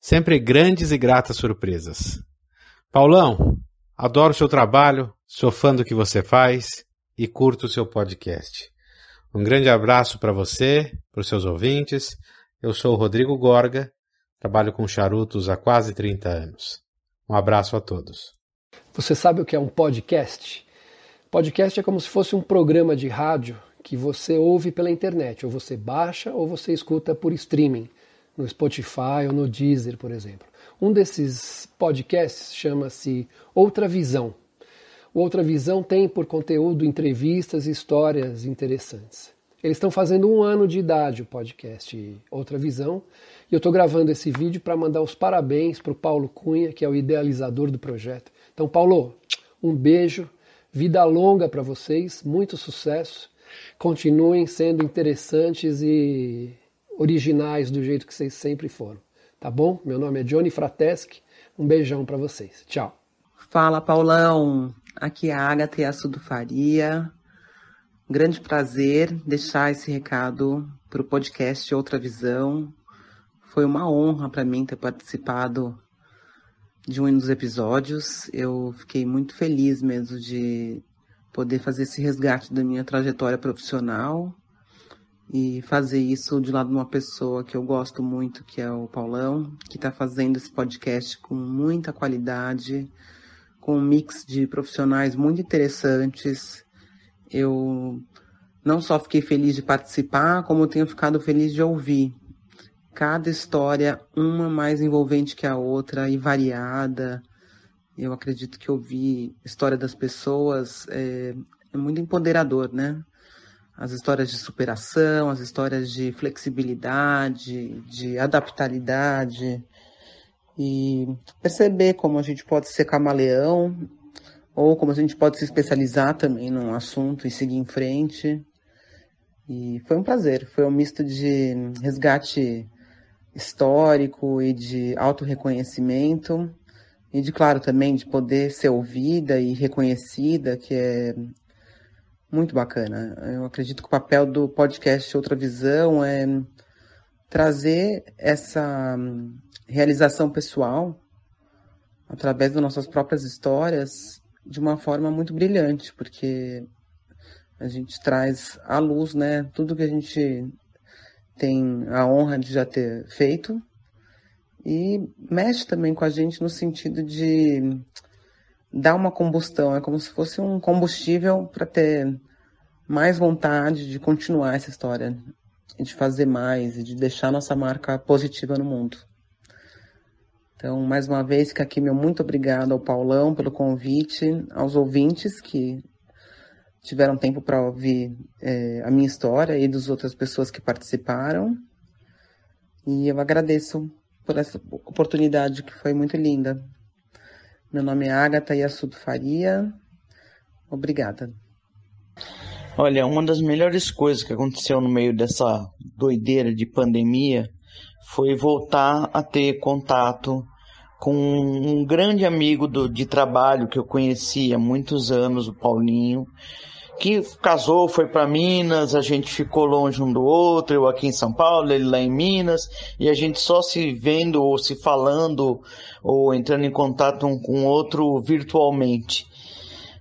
[SPEAKER 26] sempre grandes e gratas surpresas. Paulão, adoro seu trabalho, sou fã do que você faz e curto o seu podcast. Um grande abraço para você, para os seus ouvintes. Eu sou o Rodrigo Gorga, trabalho com charutos há quase 30 anos. Um abraço a todos.
[SPEAKER 27] Você sabe o que é um podcast? Podcast é como se fosse um programa de rádio que você ouve pela internet, ou você baixa ou você escuta por streaming, no Spotify ou no Deezer, por exemplo. Um desses podcasts chama-se Outra Visão. O Outra Visão tem por conteúdo entrevistas e histórias interessantes. Eles estão fazendo um ano de idade o podcast Outra Visão, e eu estou gravando esse vídeo para mandar os parabéns para o Paulo Cunha, que é o idealizador do projeto. Então, Paulo, um beijo, vida longa para vocês, muito sucesso continuem sendo interessantes e originais do jeito que vocês sempre foram. Tá bom? Meu nome é Johnny Frateschi. Um beijão para vocês. Tchau.
[SPEAKER 28] Fala, Paulão. Aqui é a Agatha Assudo Faria. Grande prazer deixar esse recado para o podcast Outra Visão. Foi uma honra para mim ter participado de um dos episódios. Eu fiquei muito feliz mesmo de poder fazer esse resgate da minha trajetória profissional e fazer isso de lado de uma pessoa que eu gosto muito, que é o Paulão, que está fazendo esse podcast com muita qualidade, com um mix de profissionais muito interessantes. Eu não só fiquei feliz de participar, como tenho ficado feliz de ouvir. Cada história, uma mais envolvente que a outra e variada, eu acredito que ouvir história das pessoas é, é muito empoderador, né? As histórias de superação, as histórias de flexibilidade, de adaptabilidade. E perceber como a gente pode ser camaleão ou como a gente pode se especializar também num assunto e seguir em frente. E foi um prazer, foi um misto de resgate histórico e de autorreconhecimento. E de, claro, também de poder ser ouvida e reconhecida, que é muito bacana. Eu acredito que o papel do podcast Outra Visão é trazer essa realização pessoal através das nossas próprias histórias de uma forma muito brilhante, porque a gente traz à luz, né, tudo que a gente tem a honra de já ter feito e mexe também com a gente no sentido de dar uma combustão, é como se fosse um combustível para ter mais vontade de continuar essa história, de fazer mais e de deixar nossa marca positiva no mundo. Então, mais uma vez, fica aqui meu muito obrigado ao Paulão pelo convite, aos ouvintes que tiveram tempo para ouvir é, a minha história e das outras pessoas que participaram. E eu agradeço por essa oportunidade que foi muito linda. Meu nome é Agatha Yassudo Faria. Obrigada.
[SPEAKER 29] Olha, uma das melhores coisas que aconteceu no meio dessa doideira de pandemia foi voltar a ter contato com um grande amigo do, de trabalho que eu conheci há muitos anos, o Paulinho, que casou, foi para Minas, a gente ficou longe um do outro, eu aqui em São Paulo, ele lá em Minas, e a gente só se vendo ou se falando ou entrando em contato um com o outro virtualmente.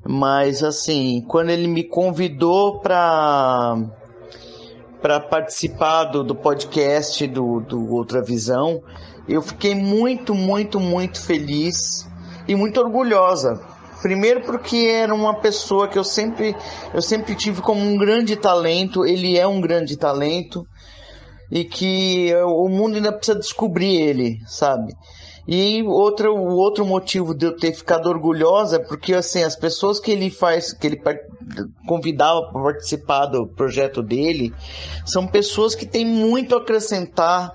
[SPEAKER 29] Mas assim, quando ele me convidou para para participar do, do podcast do, do Outra Visão, eu fiquei muito, muito, muito feliz e muito orgulhosa Primeiro porque era uma pessoa que eu sempre, eu sempre tive como um grande talento, ele é um grande talento e que o mundo ainda precisa descobrir ele, sabe? E outro, o outro motivo de eu ter ficado orgulhosa é porque assim, as pessoas que ele faz, que ele convidava para participar do projeto dele, são pessoas que têm muito a acrescentar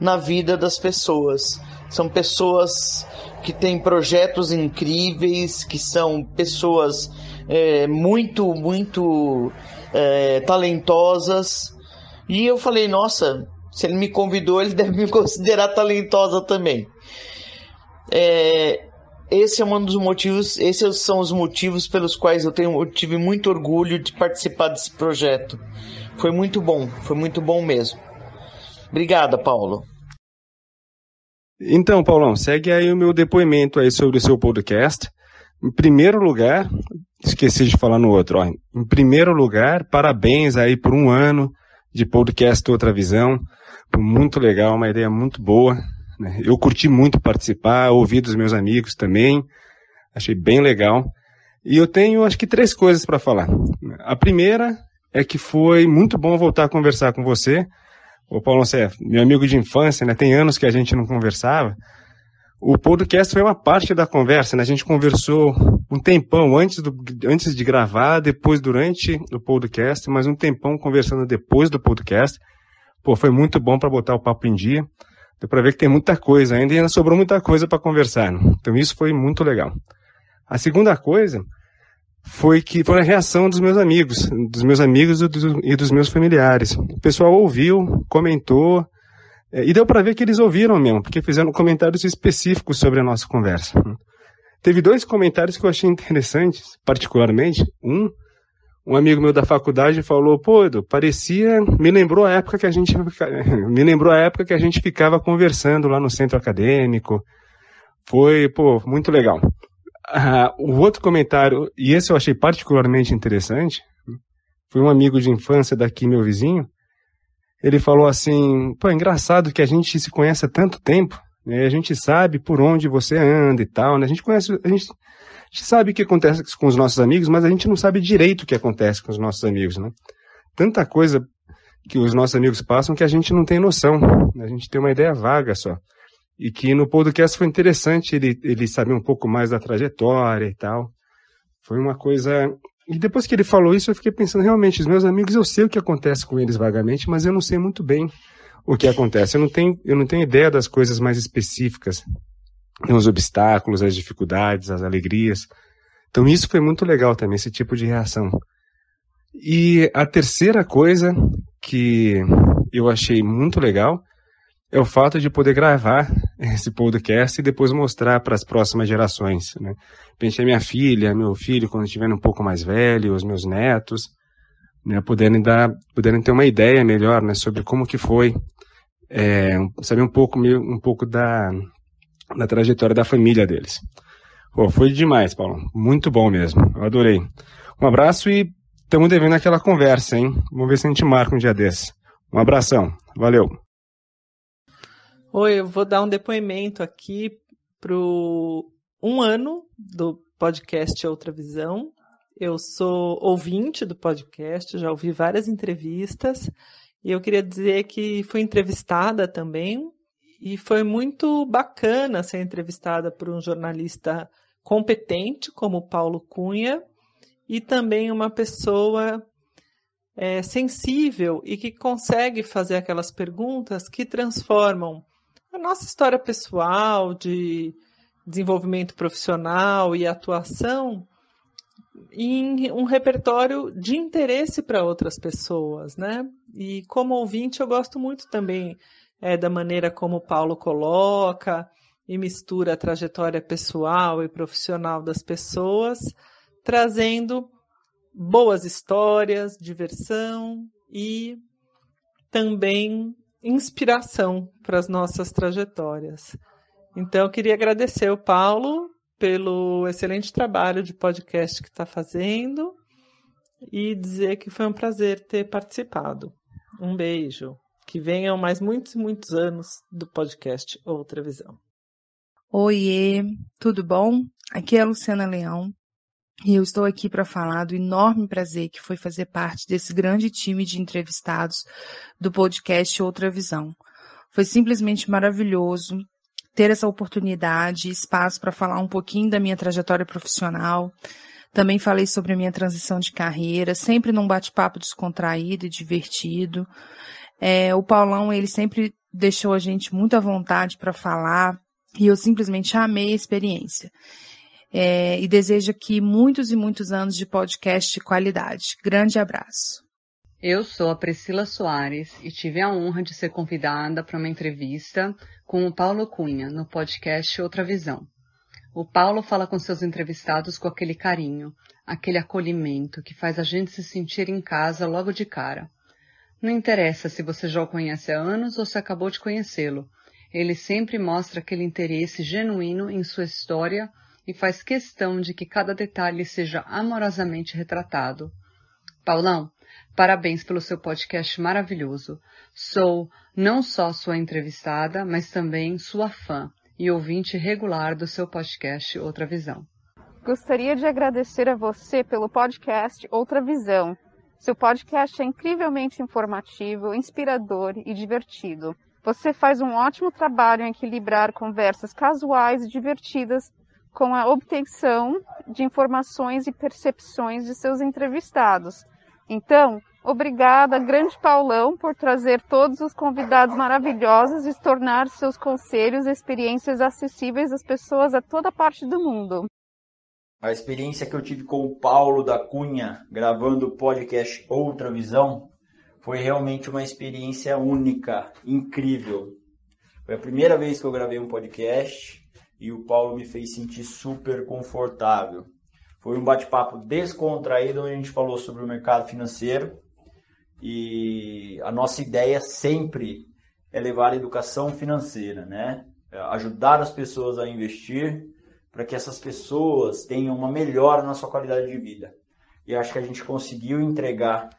[SPEAKER 29] na vida das pessoas. São pessoas que têm projetos incríveis, que são pessoas é, muito, muito é, talentosas. E eu falei, nossa, se ele me convidou, ele deve me considerar talentosa também. É, esse é um dos motivos, esses são os motivos pelos quais eu, tenho, eu tive muito orgulho de participar desse projeto. Foi muito bom, foi muito bom mesmo. Obrigada, Paulo.
[SPEAKER 30] Então, Paulão, segue aí o meu depoimento aí sobre o seu podcast. Em primeiro lugar, esqueci de falar no outro, ó. Em primeiro lugar, parabéns aí por um ano de podcast Outra Visão. Muito legal, uma ideia muito boa. Né? Eu curti muito participar, ouvi dos meus amigos também. Achei bem legal. E eu tenho, acho que, três coisas para falar. A primeira é que foi muito bom voltar a conversar com você. O Paulo, você é meu amigo de infância, né? Tem anos que a gente não conversava. O podcast foi uma parte da conversa, né? A gente conversou um tempão antes, do, antes de gravar, depois durante o podcast, mas um tempão conversando depois do podcast. Pô, foi muito bom para botar o papo em dia. Deu para ver que tem muita coisa ainda e ainda sobrou muita coisa para conversar. Né? Então isso foi muito legal. A segunda coisa foi que foi a reação dos meus amigos, dos meus amigos e dos, e dos meus familiares. O pessoal ouviu, comentou, é, e deu para ver que eles ouviram mesmo, porque fizeram comentários específicos sobre a nossa conversa. Teve dois comentários que eu achei interessantes, particularmente. Um, um amigo meu da faculdade falou, pô, Edu, parecia, me lembrou a época que a gente, me lembrou a época que a gente ficava conversando lá no centro acadêmico. Foi, pô, muito legal. Ah, o outro comentário, e esse eu achei particularmente interessante, foi um amigo de infância daqui, meu vizinho, ele falou assim: pô, é engraçado que a gente se conhece há tanto tempo, né? A gente sabe por onde você anda e tal, né? A gente conhece, a gente, a gente sabe o que acontece com os nossos amigos, mas a gente não sabe direito o que acontece com os nossos amigos, né? Tanta coisa que os nossos amigos passam que a gente não tem noção, né? a gente tem uma ideia vaga só. E que no podcast foi interessante ele, ele saber um pouco mais da trajetória e tal. Foi uma coisa e depois que ele falou isso, eu fiquei pensando, realmente, os meus amigos, eu sei o que acontece com eles vagamente, mas eu não sei muito bem o que acontece. Eu não tenho, eu não tenho ideia das coisas mais específicas, os obstáculos, as dificuldades, as alegrias. Então isso foi muito legal também, esse tipo de reação. E a terceira coisa que eu achei muito legal é o fato de poder gravar esse podcast e depois mostrar para as próximas gerações. Né? Pensei minha filha, meu filho, quando estiverem um pouco mais velho, os meus netos, né, poderem dar, poderem ter uma ideia melhor, né, sobre como que foi, é, saber um pouco, um pouco da, da trajetória da família deles. Pô, foi demais, Paulo. Muito bom mesmo. Eu adorei. Um abraço e estamos devendo aquela conversa, hein? Vamos ver se a gente marca um dia desses. Um abração. Valeu.
[SPEAKER 31] Oi, eu vou dar um depoimento aqui pro um ano do podcast Outra Visão. Eu sou ouvinte do podcast, já ouvi várias entrevistas e eu queria dizer que fui entrevistada também e foi muito bacana ser entrevistada por um jornalista competente como Paulo Cunha e também uma pessoa é, sensível e que consegue fazer aquelas perguntas que transformam a nossa história pessoal de desenvolvimento profissional e atuação em um repertório de interesse para outras pessoas, né? E como ouvinte, eu gosto muito também é, da maneira como o Paulo coloca e mistura a trajetória pessoal e profissional das pessoas, trazendo boas histórias, diversão e também inspiração para as nossas trajetórias. Então, eu queria agradecer o Paulo pelo excelente trabalho de podcast que está fazendo e dizer que foi um prazer ter participado. Um beijo. Que venham mais muitos e muitos anos do podcast Outra Visão.
[SPEAKER 32] Oiê, tudo bom? Aqui é a Luciana Leão e eu estou aqui para falar do enorme prazer que foi fazer parte desse grande time de entrevistados do podcast Outra Visão. Foi simplesmente maravilhoso ter essa oportunidade e espaço para falar um pouquinho da minha trajetória profissional. Também falei sobre a minha transição de carreira, sempre num bate-papo descontraído e divertido. É, o Paulão, ele sempre deixou a gente muito à vontade para falar e eu simplesmente amei a experiência é, e desejo aqui muitos e muitos anos de podcast de qualidade. Grande abraço.
[SPEAKER 33] Eu sou a Priscila Soares e tive a honra de ser convidada para uma entrevista com o Paulo Cunha no podcast Outra Visão. O Paulo fala com seus entrevistados com aquele carinho, aquele acolhimento que faz a gente se sentir em casa logo de cara.
[SPEAKER 34] Não interessa se você já o conhece há anos ou se acabou de conhecê-lo. Ele sempre mostra aquele interesse genuíno em sua história e faz questão de que cada detalhe seja amorosamente retratado. Paulão, parabéns pelo seu podcast maravilhoso. Sou não só sua entrevistada, mas também sua fã e ouvinte regular do seu podcast Outra Visão.
[SPEAKER 35] Gostaria de agradecer a você pelo podcast Outra Visão. Seu podcast é incrivelmente informativo, inspirador e divertido. Você faz um ótimo trabalho em equilibrar conversas casuais e divertidas com a obtenção de informações e percepções de seus entrevistados. Então, obrigada, grande Paulão, por trazer todos os convidados maravilhosos e tornar seus conselhos e experiências acessíveis às pessoas a toda parte do mundo.
[SPEAKER 29] A experiência que eu tive com o Paulo da Cunha gravando o podcast Outra Visão foi realmente uma experiência única, incrível. Foi a primeira vez que eu gravei um podcast e o Paulo me fez sentir super confortável. Foi um bate-papo descontraído onde a gente falou sobre o mercado financeiro e a nossa ideia sempre é levar a educação financeira, né? Ajudar as pessoas a investir para que essas pessoas tenham uma melhora na sua qualidade de vida. E acho que a gente conseguiu entregar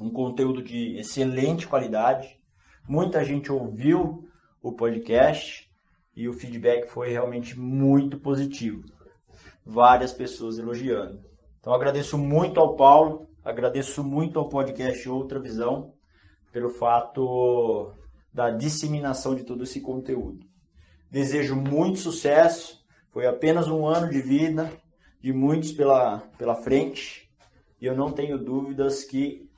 [SPEAKER 29] um conteúdo de excelente qualidade. Muita gente ouviu o podcast e o feedback foi realmente muito positivo. Várias pessoas elogiando. Então agradeço muito ao Paulo, agradeço muito ao podcast Outra Visão pelo fato da disseminação de todo esse conteúdo. Desejo muito sucesso foi apenas um ano de vida, de muitos pela, pela frente, e eu não tenho dúvidas que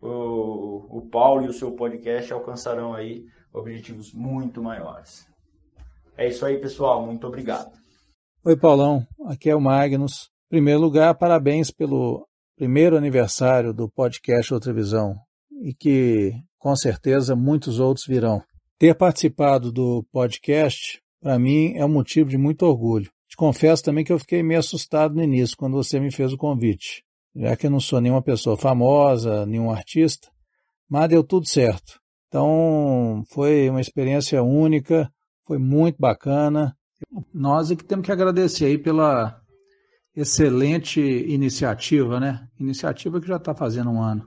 [SPEAKER 29] o, o Paulo e o seu podcast alcançarão aí objetivos muito maiores. É isso aí, pessoal. Muito obrigado.
[SPEAKER 36] Oi, Paulão. Aqui é o Magnus. Em primeiro lugar, parabéns pelo primeiro aniversário do podcast Outra Visão e que com certeza muitos outros virão. Ter participado do podcast para mim é um motivo de muito orgulho. Te confesso também que eu fiquei meio assustado no início, quando você me fez o convite, já que eu não sou nenhuma pessoa famosa, nenhum artista, mas deu tudo certo. Então, foi uma experiência única, foi muito bacana. Nós é que temos que agradecer aí pela excelente iniciativa, né? Iniciativa que já está fazendo um ano.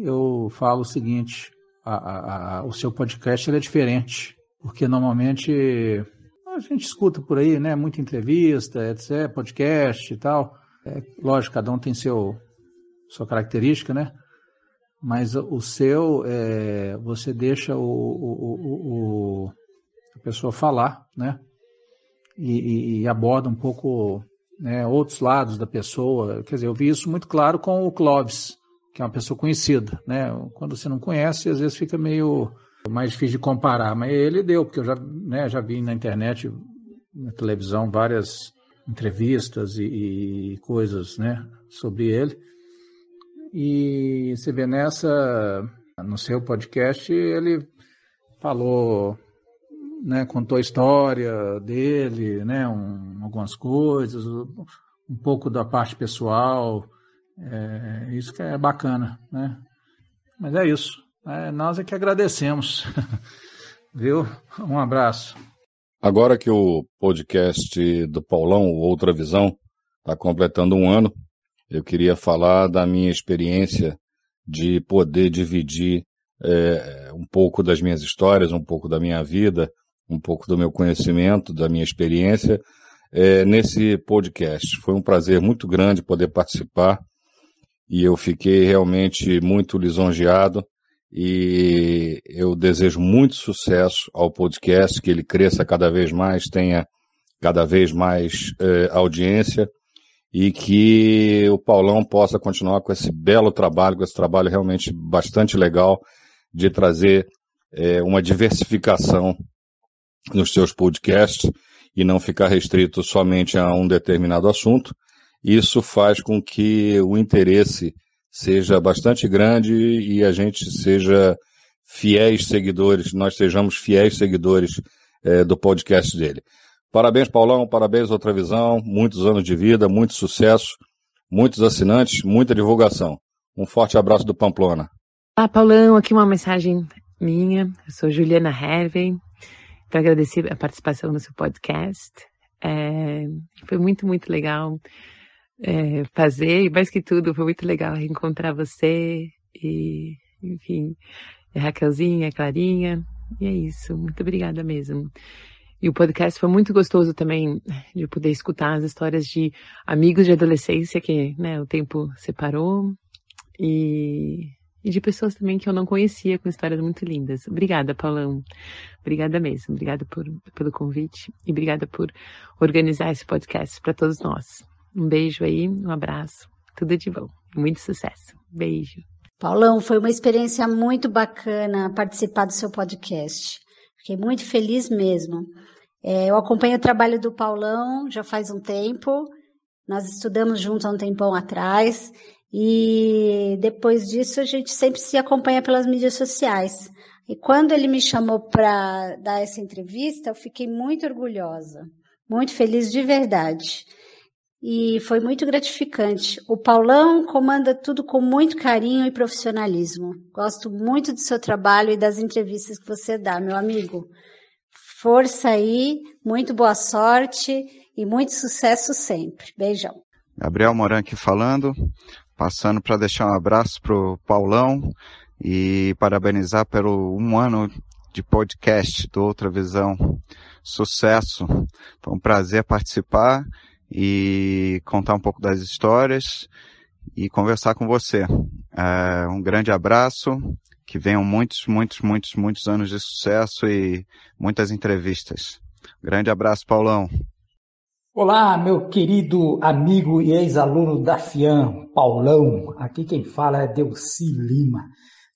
[SPEAKER 36] Eu falo o seguinte, a, a, a, o seu podcast é diferente, porque normalmente a gente escuta por aí, né? Muita entrevista, etc., podcast e tal. É, lógico, cada um tem seu sua característica, né? Mas o seu, é, você deixa o, o, o, a pessoa falar, né? E, e, aborda um pouco né, outros lados da pessoa. Quer dizer, eu vi isso muito claro com o Clóvis, que é uma pessoa conhecida, né? Quando você não conhece, às vezes fica meio mais difícil de comparar, mas ele deu, porque eu já, né, já vi na internet, na televisão, várias entrevistas e, e coisas né, sobre ele. E você vê nessa, no seu podcast, ele falou, né, contou a história dele, né, um, algumas coisas, um pouco da parte pessoal, é, isso que é bacana, né? Mas é isso. É, nós é que agradecemos. Viu? Um abraço.
[SPEAKER 37] Agora que o podcast do Paulão, Outra Visão, está completando um ano, eu queria falar da minha experiência de poder dividir é, um pouco das minhas histórias, um pouco da minha vida, um pouco do meu conhecimento, da minha experiência é, nesse podcast. Foi um prazer muito grande poder participar e eu fiquei realmente muito lisonjeado e eu desejo muito sucesso ao podcast, que ele cresça cada vez mais, tenha cada vez mais eh, audiência e que o Paulão possa continuar com esse belo trabalho, com esse trabalho realmente bastante legal de trazer eh, uma diversificação nos seus podcasts e não ficar restrito somente a um determinado assunto. Isso faz com que o interesse seja bastante grande e a gente seja fiéis seguidores, nós sejamos fiéis seguidores é, do podcast dele. Parabéns, Paulão, parabéns, Outra Visão, muitos anos de vida, muito sucesso, muitos assinantes, muita divulgação. Um forte abraço do Pamplona.
[SPEAKER 38] Olá, Paulão. Aqui uma mensagem minha. Eu sou Juliana Hervey. Para agradecer a participação no seu podcast. É, foi muito, muito legal é, fazer, e mais que tudo, foi muito legal reencontrar você e, enfim, a Raquelzinha, a Clarinha. E é isso. Muito obrigada mesmo. E o podcast foi muito gostoso também de poder escutar as histórias de amigos de adolescência que né, o tempo separou e, e de pessoas também que eu não conhecia com histórias muito lindas. Obrigada, Paulão. Obrigada mesmo. Obrigada por, pelo convite e obrigada por organizar esse podcast para todos nós. Um beijo aí, um abraço, tudo de bom. Muito sucesso. Beijo.
[SPEAKER 39] Paulão, foi uma experiência muito bacana participar do seu podcast. Fiquei muito feliz mesmo. É, eu acompanho o trabalho do Paulão já faz um tempo. Nós estudamos juntos há um tempão atrás. E depois disso a gente sempre se acompanha pelas mídias sociais. E quando ele me chamou para dar essa entrevista, eu fiquei muito orgulhosa, muito feliz de verdade. E foi muito gratificante. O Paulão comanda tudo com muito carinho e profissionalismo. Gosto muito do seu trabalho e das entrevistas que você dá, meu amigo. Força aí, muito boa sorte e muito sucesso sempre. Beijão.
[SPEAKER 40] Gabriel Moran aqui falando, passando para deixar um abraço pro Paulão e parabenizar pelo um ano de podcast do Outra Visão. Sucesso. Foi um prazer participar e contar um pouco das histórias e conversar com você. É, um grande abraço que venham muitos, muitos, muitos, muitos anos de sucesso e muitas entrevistas. Grande abraço, Paulão.
[SPEAKER 41] Olá, meu querido amigo e ex-aluno da FIAM, Paulão. Aqui quem fala é Delci Lima.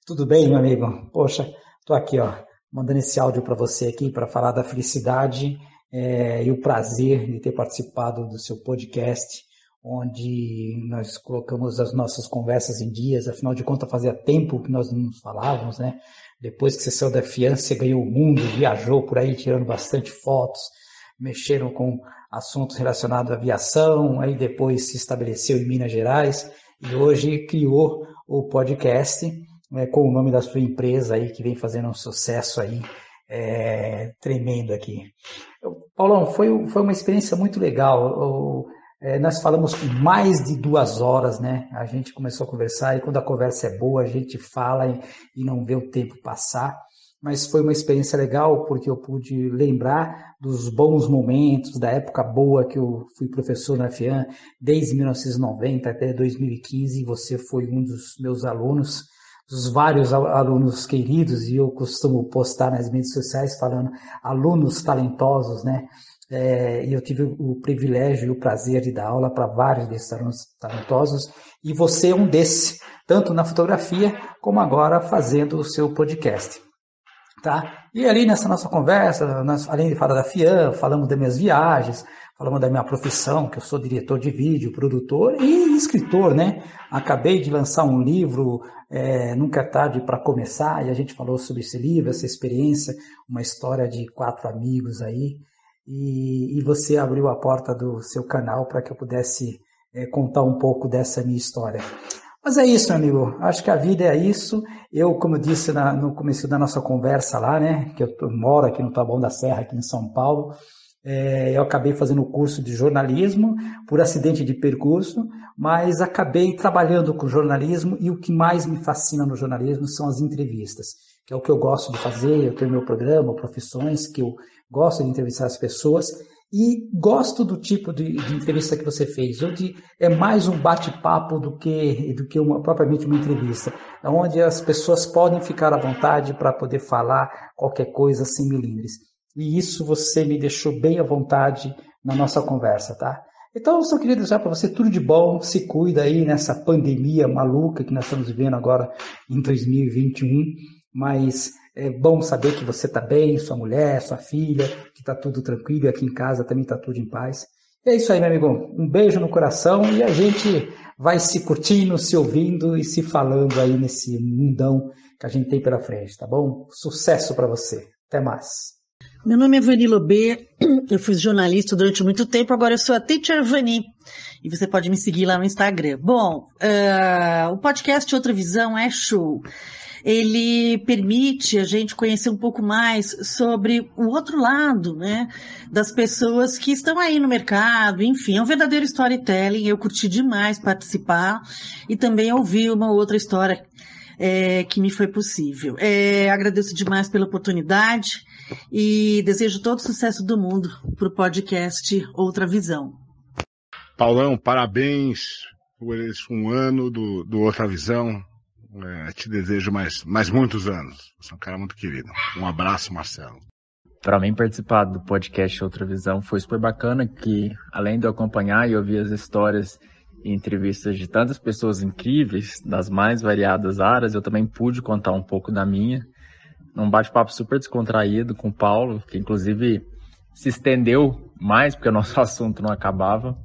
[SPEAKER 41] Tudo bem, meu amigo? Poxa, tô aqui, ó, mandando esse áudio para você aqui para falar da felicidade é, e o prazer de ter participado do seu podcast onde nós colocamos as nossas conversas em dias, afinal de contas fazia tempo que nós não nos falávamos, né? Depois que você saiu da fiança, você ganhou o mundo, viajou por aí tirando bastante fotos, mexeram com assuntos relacionados à aviação, aí depois se estabeleceu em Minas Gerais e hoje criou o podcast né, com o nome da sua empresa aí que vem fazendo um sucesso aí é, tremendo aqui. Paulão, foi, foi uma experiência muito legal. É, nós falamos por mais de duas horas, né? A gente começou a conversar e quando a conversa é boa, a gente fala e, e não vê o tempo passar. Mas foi uma experiência legal porque eu pude lembrar dos bons momentos, da época boa que eu fui professor na FIAN, desde 1990 até 2015. Você foi um dos meus alunos, dos vários alunos queridos, e eu costumo postar nas mídias sociais falando alunos talentosos, né? É, eu tive o privilégio e o prazer de dar aula para vários desses alunos talentosos, e você é um desses, tanto na fotografia como agora fazendo o seu podcast. Tá? E ali nessa nossa conversa, nós, além de falar da FIAM, falamos das minhas viagens, falamos da minha profissão, que eu sou diretor de vídeo, produtor e escritor, né? Acabei de lançar um livro, é, Nunca é Tarde para Começar, e a gente falou sobre esse livro, essa experiência, uma história de quatro amigos aí, e, e você abriu a porta do seu canal para que eu pudesse é, contar um pouco dessa minha história. Mas é isso, meu amigo. Acho que a vida é isso. Eu, como eu disse na, no começo da nossa conversa lá, né, que eu moro aqui no Taboão da Serra, aqui em São Paulo, é, eu acabei fazendo o curso de jornalismo por acidente de percurso, mas acabei trabalhando com jornalismo e o que mais me fascina no jornalismo são as entrevistas, que é o que eu gosto de fazer. Eu tenho meu programa, Profissões, que eu gosto de entrevistar as pessoas e gosto do tipo de, de entrevista que você fez, onde é mais um bate-papo do que, do que uma, propriamente uma entrevista, onde as pessoas podem ficar à vontade para poder falar qualquer coisa sem milímetros. E isso você me deixou bem à vontade na nossa conversa, tá? Então, eu só queria desejar para você tudo de bom, se cuida aí nessa pandemia maluca que nós estamos vivendo agora em 2021, mas é bom saber que você está bem, sua mulher, sua filha, que está tudo tranquilo e aqui em casa também está tudo em paz. E é isso aí, meu amigo. Um beijo no coração e a gente vai se curtindo, se ouvindo e se falando aí nesse mundão que a gente tem pela frente, tá bom? Sucesso para você. Até mais.
[SPEAKER 42] Meu nome é Vani Lobê, eu fui jornalista durante muito tempo, agora eu sou a Teacher Vani e você pode me seguir lá no Instagram. Bom, uh, o podcast Outra Visão é show.
[SPEAKER 43] Ele permite a gente conhecer um pouco mais sobre o outro lado, né, das pessoas que estão aí no mercado, enfim, é um verdadeiro storytelling, eu curti demais participar e também ouvir uma outra história é, que me foi possível. É, agradeço demais pela oportunidade e desejo todo sucesso do mundo para o podcast Outra Visão.
[SPEAKER 44] Paulão, parabéns por esse um ano do, do Outra Visão. É, te desejo mais, mais muitos anos. Você é um cara muito querido. Um abraço, Marcelo.
[SPEAKER 45] Para mim, participar do podcast Outra Visão foi super bacana, que além de eu acompanhar e ouvir as histórias e entrevistas de tantas pessoas incríveis, das mais variadas áreas, eu também pude contar um pouco da minha. Num bate-papo super descontraído com o Paulo, que inclusive se estendeu mais, porque o nosso assunto não acabava.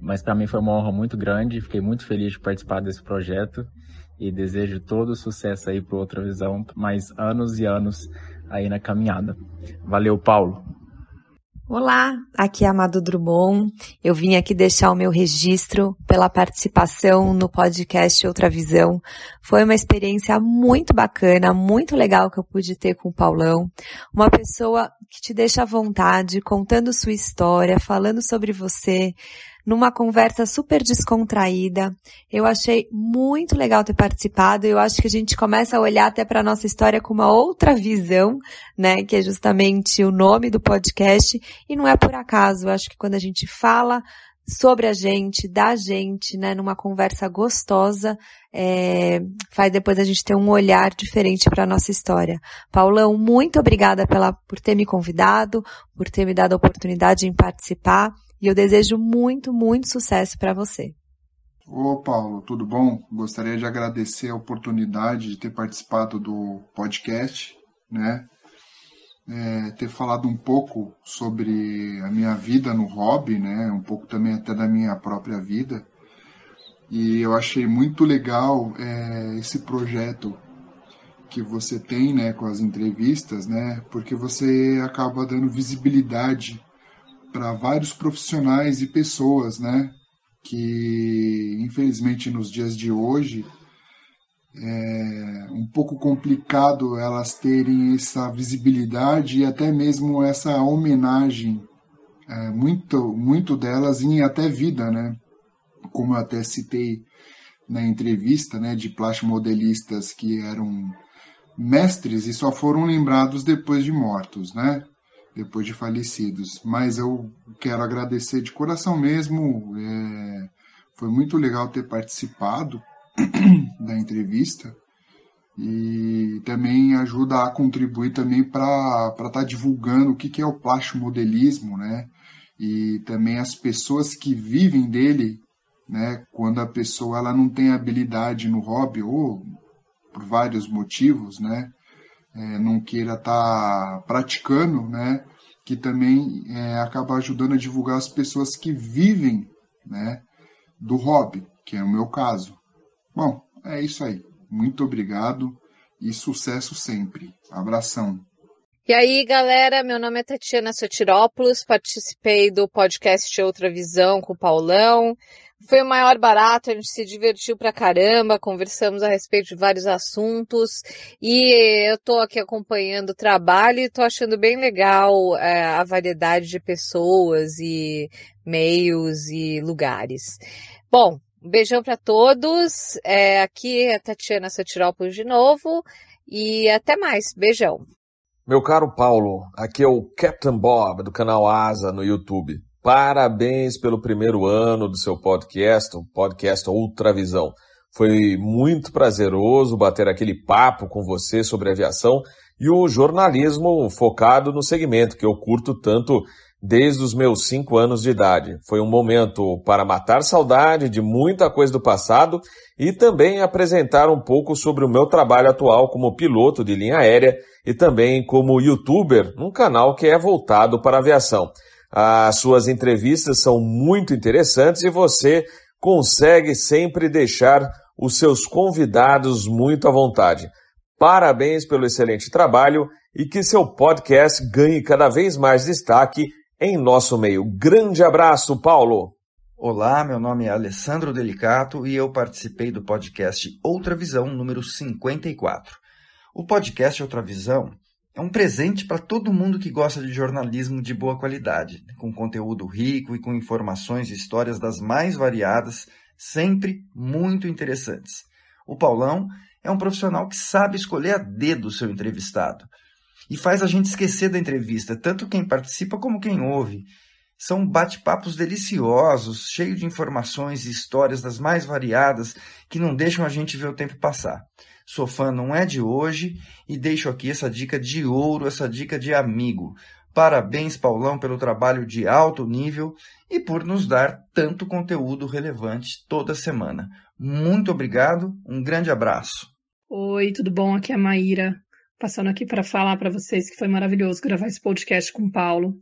[SPEAKER 45] Mas para mim foi uma honra muito grande, fiquei muito feliz de participar desse projeto e desejo todo sucesso aí para Outra Visão, mais anos e anos aí na caminhada. Valeu, Paulo.
[SPEAKER 29] Olá, aqui é Amado Drummond. Eu vim aqui deixar o meu registro pela participação no podcast Outra Visão. Foi uma experiência muito bacana, muito legal que eu pude ter com o Paulão. Uma pessoa que te deixa à vontade, contando sua história, falando sobre você, numa conversa super descontraída. Eu achei muito legal ter participado. Eu acho que a gente começa a olhar até para nossa história com uma outra visão, né? Que é justamente o nome do podcast. E não é por acaso. Eu acho que quando a gente fala sobre a gente, da gente, né, numa conversa gostosa, é, faz depois a gente ter um olhar diferente para a nossa história. Paulão, muito obrigada pela, por ter me convidado, por ter me dado a oportunidade em participar. E eu desejo muito, muito sucesso para você.
[SPEAKER 46] Ô Paulo, tudo bom? Gostaria de agradecer a oportunidade de ter participado do podcast, né? É, ter falado um pouco sobre a minha vida no hobby, né? Um pouco também até da minha própria vida. E eu achei muito legal é, esse projeto que você tem, né, com as entrevistas, né? Porque você acaba dando visibilidade para vários profissionais e pessoas, né? Que infelizmente nos dias de hoje é um pouco complicado elas terem essa visibilidade e até mesmo essa homenagem, é, muito, muito delas em até vida, né? Como eu até citei na entrevista, né, de plastimodelistas que eram mestres e só foram lembrados depois de mortos, né? Depois de falecidos. Mas eu quero agradecer de coração mesmo. É, foi muito legal ter participado da entrevista e também ajuda a contribuir também para estar tá divulgando o que, que é o plástico modelismo, né? E também as pessoas que vivem dele, né? Quando a pessoa ela não tem habilidade no hobby ou por vários motivos, né? É, não queira estar tá praticando, né? Que também é, acaba ajudando a divulgar as pessoas que vivem, né? Do hobby, que é o meu caso. Bom, é isso aí. Muito obrigado e sucesso sempre. Abração.
[SPEAKER 47] E aí, galera, meu nome é Tatiana Sotirópolis, participei do podcast Outra Visão com o Paulão. Foi o maior barato, a gente se divertiu pra caramba, conversamos a respeito de vários assuntos e eu tô aqui acompanhando o trabalho e tô achando bem legal é, a variedade de pessoas e meios e lugares. Bom, um beijão para todos. É, aqui é a Tatiana Sotirópolis de novo e até mais. Beijão.
[SPEAKER 48] Meu caro Paulo, aqui é o Captain Bob do canal Asa no YouTube. Parabéns pelo primeiro ano do seu podcast, o podcast Ultravisão. Foi muito prazeroso bater aquele papo com você sobre aviação e o jornalismo focado no segmento que eu curto tanto desde os meus cinco anos de idade. Foi um momento para matar saudade de muita coisa do passado e também apresentar um pouco sobre o meu trabalho atual como piloto de linha aérea e também como youtuber num canal que é voltado para aviação. As suas entrevistas são muito interessantes e você consegue sempre deixar os seus convidados muito à vontade. Parabéns pelo excelente trabalho e que seu podcast ganhe cada vez mais destaque em nosso meio. Grande abraço, Paulo!
[SPEAKER 49] Olá, meu nome é Alessandro Delicato e eu participei do podcast Outra Visão número 54. O podcast Outra Visão é um presente para todo mundo que gosta de jornalismo de boa qualidade, com conteúdo rico e com informações e histórias das mais variadas, sempre muito interessantes. O Paulão é um profissional que sabe escolher a dedo o seu entrevistado e faz a gente esquecer da entrevista, tanto quem participa como quem ouve. São bate-papos deliciosos, cheios de informações e histórias das mais variadas que não deixam a gente ver o tempo passar. Sou fã não é de hoje e deixo aqui essa dica de ouro, essa dica de amigo. Parabéns, Paulão, pelo trabalho de alto nível e por nos dar tanto conteúdo relevante toda semana. Muito obrigado, um grande abraço.
[SPEAKER 50] Oi, tudo bom? Aqui é a Maíra, passando aqui para falar para vocês que foi maravilhoso gravar esse podcast com o Paulo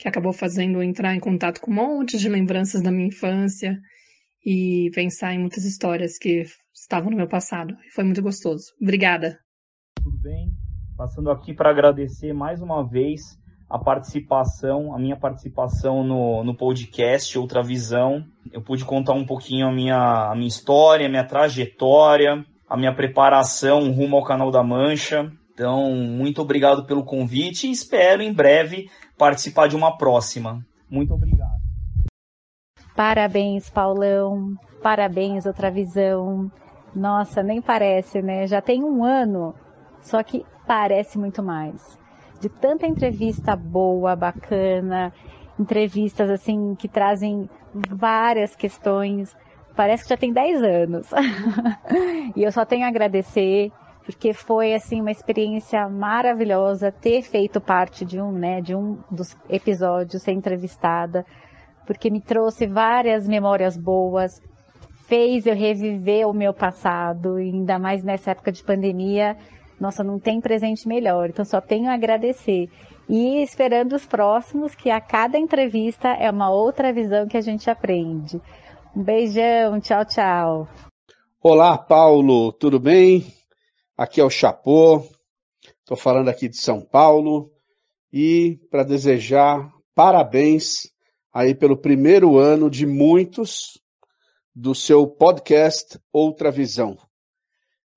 [SPEAKER 50] que acabou fazendo entrar em contato com um monte de lembranças da minha infância e pensar em muitas histórias que estavam no meu passado. Foi muito gostoso. Obrigada.
[SPEAKER 51] Tudo bem? Passando aqui para agradecer mais uma vez a participação, a minha participação no, no podcast Outra Visão. Eu pude contar um pouquinho a minha, a minha história, a minha trajetória, a minha preparação rumo ao Canal da Mancha. Então, muito obrigado pelo convite e espero em breve participar de uma próxima. Muito obrigado.
[SPEAKER 52] Parabéns, Paulão. Parabéns, Outra Visão. Nossa, nem parece, né? Já tem um ano, só que parece muito mais. De tanta entrevista boa, bacana, entrevistas assim que trazem várias questões. Parece que já tem 10 anos. e eu só tenho a agradecer porque foi assim uma experiência maravilhosa ter feito parte de um, né, de um dos episódios, ser entrevistada, porque me trouxe várias memórias boas, fez eu reviver o meu passado, ainda mais nessa época de pandemia. Nossa, não tem presente melhor, então só tenho a agradecer. E esperando os próximos, que a cada entrevista é uma outra visão que a gente aprende. Um beijão, tchau, tchau.
[SPEAKER 29] Olá, Paulo, tudo bem? Aqui é o Chapô, estou falando aqui de São Paulo e para desejar parabéns aí pelo primeiro ano de muitos do seu podcast Outra Visão.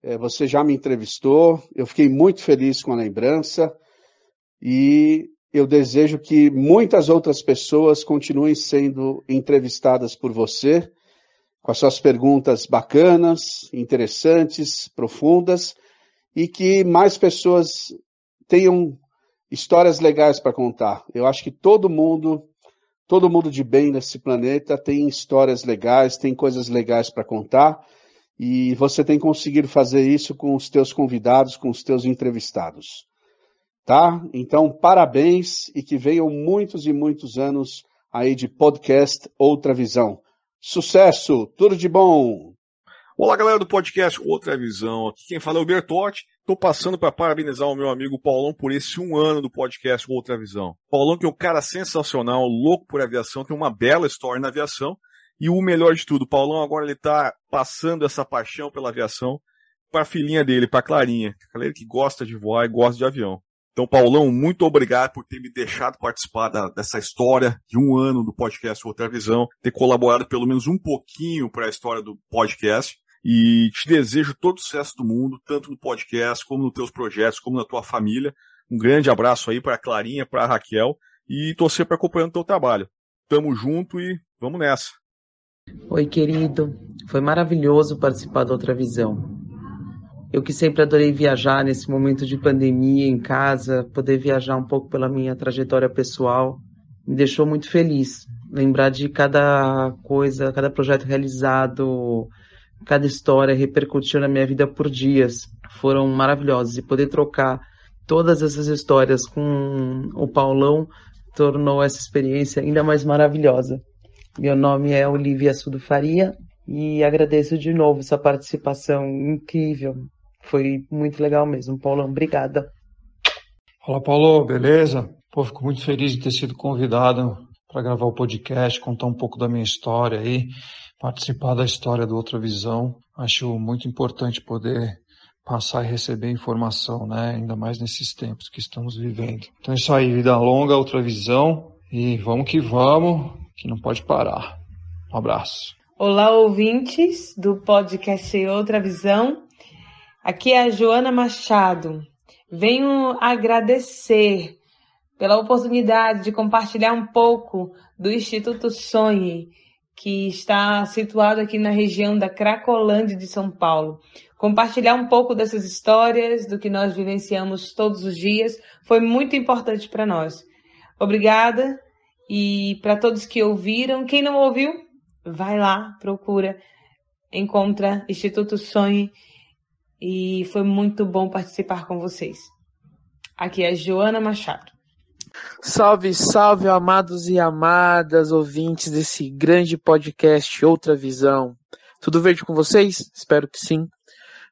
[SPEAKER 29] É, você já me entrevistou, eu fiquei muito feliz com a lembrança e eu desejo que muitas outras pessoas continuem sendo entrevistadas por você, com as suas perguntas bacanas, interessantes, profundas e que mais pessoas tenham histórias legais para contar. Eu acho que todo mundo, todo mundo de bem nesse planeta tem histórias legais, tem coisas legais para contar, e você tem conseguido fazer isso com os teus convidados, com os teus entrevistados. Tá? Então, parabéns e que venham muitos e muitos anos aí de podcast Outra Visão. Sucesso, tudo de bom!
[SPEAKER 53] Olá, galera do podcast Outra Visão. Aqui quem fala é o Bertotti. Estou passando para parabenizar o meu amigo Paulão por esse um ano do podcast Outra Visão. Paulão que é um cara sensacional, louco por aviação, tem uma bela história na aviação. E o melhor de tudo, Paulão agora ele está passando essa paixão pela aviação para a filhinha dele, para Clarinha, galera que gosta de voar e gosta de avião. Então, Paulão, muito obrigado por ter me deixado participar da, dessa história de um ano do podcast Outra Visão, ter colaborado pelo menos um pouquinho para a história do podcast. E te desejo todo o sucesso do mundo, tanto no podcast, como nos teus projetos, como na tua família. Um grande abraço aí para a Clarinha, para a Raquel e torcer para acompanhando o teu trabalho. Tamo junto e vamos nessa.
[SPEAKER 28] Oi, querido. Foi maravilhoso participar da Outra Visão. Eu que sempre adorei viajar nesse momento de pandemia em casa, poder viajar um pouco pela minha trajetória pessoal, me deixou muito feliz. Lembrar de cada coisa, cada projeto realizado, cada história repercutiu na minha vida por dias. Foram maravilhosos. E poder trocar todas essas histórias com o Paulão tornou essa experiência ainda mais maravilhosa. Meu nome é Olivia Sudo Faria e agradeço de novo sua participação incrível. Foi muito legal mesmo. Paulão, obrigada.
[SPEAKER 54] Fala, Paulo, beleza? Pô, fico muito feliz de ter sido convidado para gravar o podcast, contar um pouco da minha história aí participar da história do Outra Visão. Acho muito importante poder passar e receber informação, né? Ainda mais nesses tempos que estamos vivendo. Então é isso aí, vida longa, outra visão e vamos que vamos, que não pode parar. Um abraço.
[SPEAKER 55] Olá, ouvintes do podcast Outra Visão. Aqui é a Joana Machado. Venho agradecer pela oportunidade de compartilhar um pouco do Instituto Sonhe, que está situado aqui na região da Cracolândia de São Paulo. Compartilhar um pouco dessas histórias, do que nós vivenciamos todos os dias, foi muito importante para nós. Obrigada e para todos que ouviram, quem não ouviu, vai lá, procura, encontra Instituto Sonhe e foi muito bom participar com vocês. Aqui é Joana Machado.
[SPEAKER 56] Salve, salve, amados e amadas ouvintes desse grande podcast Outra Visão. Tudo verde com vocês? Espero que sim.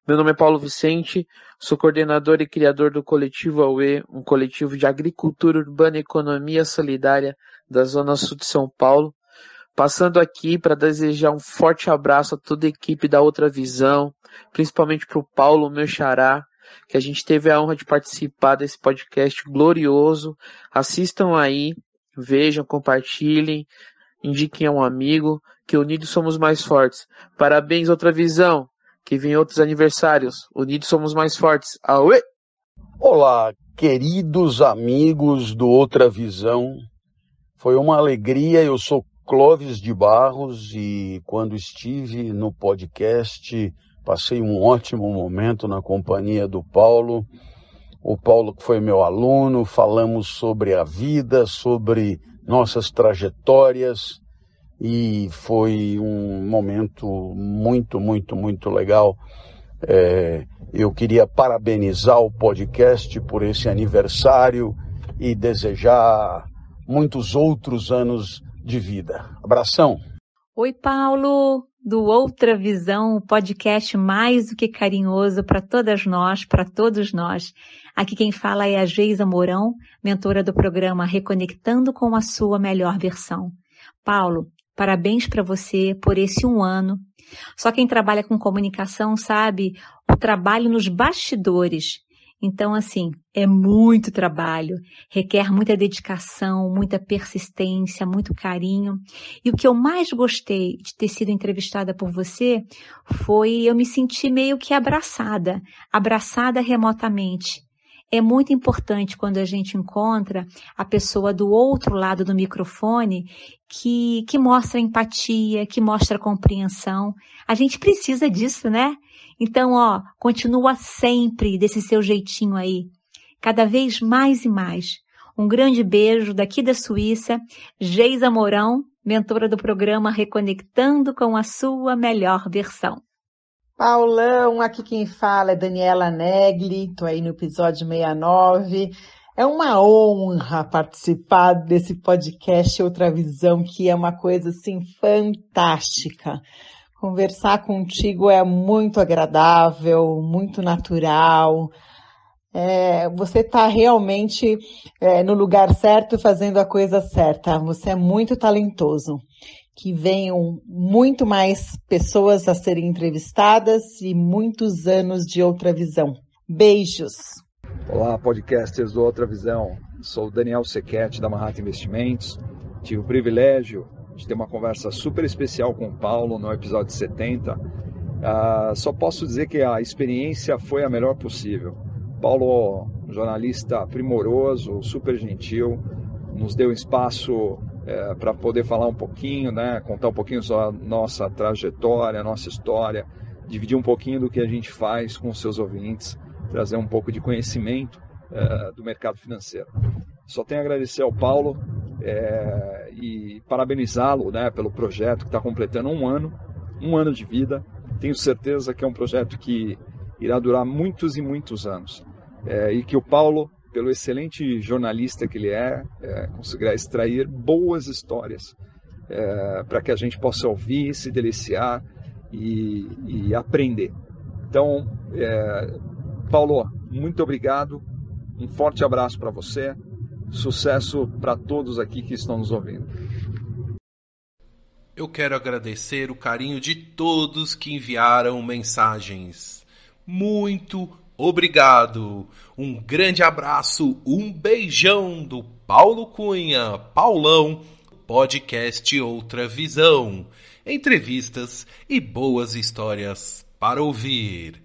[SPEAKER 56] Meu nome é Paulo Vicente, sou coordenador e criador do Coletivo AUE, um coletivo de agricultura urbana e economia solidária da Zona Sul de São Paulo. Passando aqui para desejar um forte abraço a toda a equipe da Outra Visão, principalmente para o Paulo, meu xará, que a gente teve a honra de participar desse podcast glorioso. Assistam aí, vejam, compartilhem, indiquem a um amigo, que unidos somos mais fortes. Parabéns, Outra Visão, que vem outros aniversários. Unidos somos mais fortes. Aue!
[SPEAKER 29] Olá, queridos amigos do Outra Visão. Foi uma alegria, eu sou Clóvis de Barros e quando estive no podcast passei um ótimo momento na companhia do Paulo. O Paulo que foi meu aluno, falamos sobre a vida, sobre nossas trajetórias e foi um momento muito, muito, muito legal. É, eu queria parabenizar o podcast por esse aniversário e desejar muitos outros anos de vida. Abração.
[SPEAKER 52] Oi, Paulo, do Outra Visão, o podcast mais do que carinhoso para todas nós, para todos nós. Aqui quem fala é a Geisa Mourão, mentora do programa Reconectando com a sua melhor versão. Paulo, parabéns para você por esse um ano. Só quem trabalha com comunicação sabe o trabalho nos bastidores então, assim, é muito trabalho, requer muita dedicação, muita persistência, muito carinho. E o que eu mais gostei de ter sido entrevistada por você foi eu me sentir meio que abraçada, abraçada remotamente. É muito importante quando a gente encontra a pessoa do outro lado do microfone que, que mostra empatia, que mostra compreensão. A gente precisa disso, né? Então, ó, continua sempre desse seu jeitinho aí. Cada vez mais e mais. Um grande beijo daqui da Suíça, Geisa Mourão, mentora do programa Reconectando com a sua melhor versão.
[SPEAKER 5] Paulão, aqui quem fala é Daniela Negli, tô aí no episódio 69. É uma honra participar desse podcast Outra Visão, que é uma coisa assim fantástica. Conversar contigo é muito agradável, muito natural. É, você está realmente é, no lugar certo, fazendo a coisa certa. Você é muito talentoso. Que venham muito mais pessoas a serem entrevistadas e muitos anos de outra visão. Beijos.
[SPEAKER 57] Olá, podcasters do Outra Visão. Sou Daniel Sequete da Manhattan Investimentos. Tive o privilégio de ter uma conversa super especial com o Paulo no episódio 70. Uh, ah, só posso dizer que a experiência foi a melhor possível. Paulo, jornalista primoroso, super gentil, nos deu espaço é, para poder falar um pouquinho, né, contar um pouquinho sobre a nossa trajetória, a nossa história, dividir um pouquinho do que a gente faz com os seus ouvintes, trazer um pouco de conhecimento é, do mercado financeiro. Só tenho a agradecer ao Paulo é, e parabenizá-lo né, pelo projeto que está completando um ano, um ano de vida. Tenho certeza que é um projeto que irá durar muitos e muitos anos. É, e que o Paulo, pelo excelente jornalista que ele é, é conseguirá extrair boas histórias é, para que a gente possa ouvir, se deliciar e, e aprender. Então, é, Paulo, muito obrigado, um forte abraço para você Sucesso para todos aqui que estão nos ouvindo.
[SPEAKER 2] Eu quero agradecer o carinho de todos que enviaram mensagens. Muito obrigado. Um grande abraço, um beijão do Paulo Cunha, Paulão, podcast Outra Visão. Entrevistas e boas histórias para ouvir.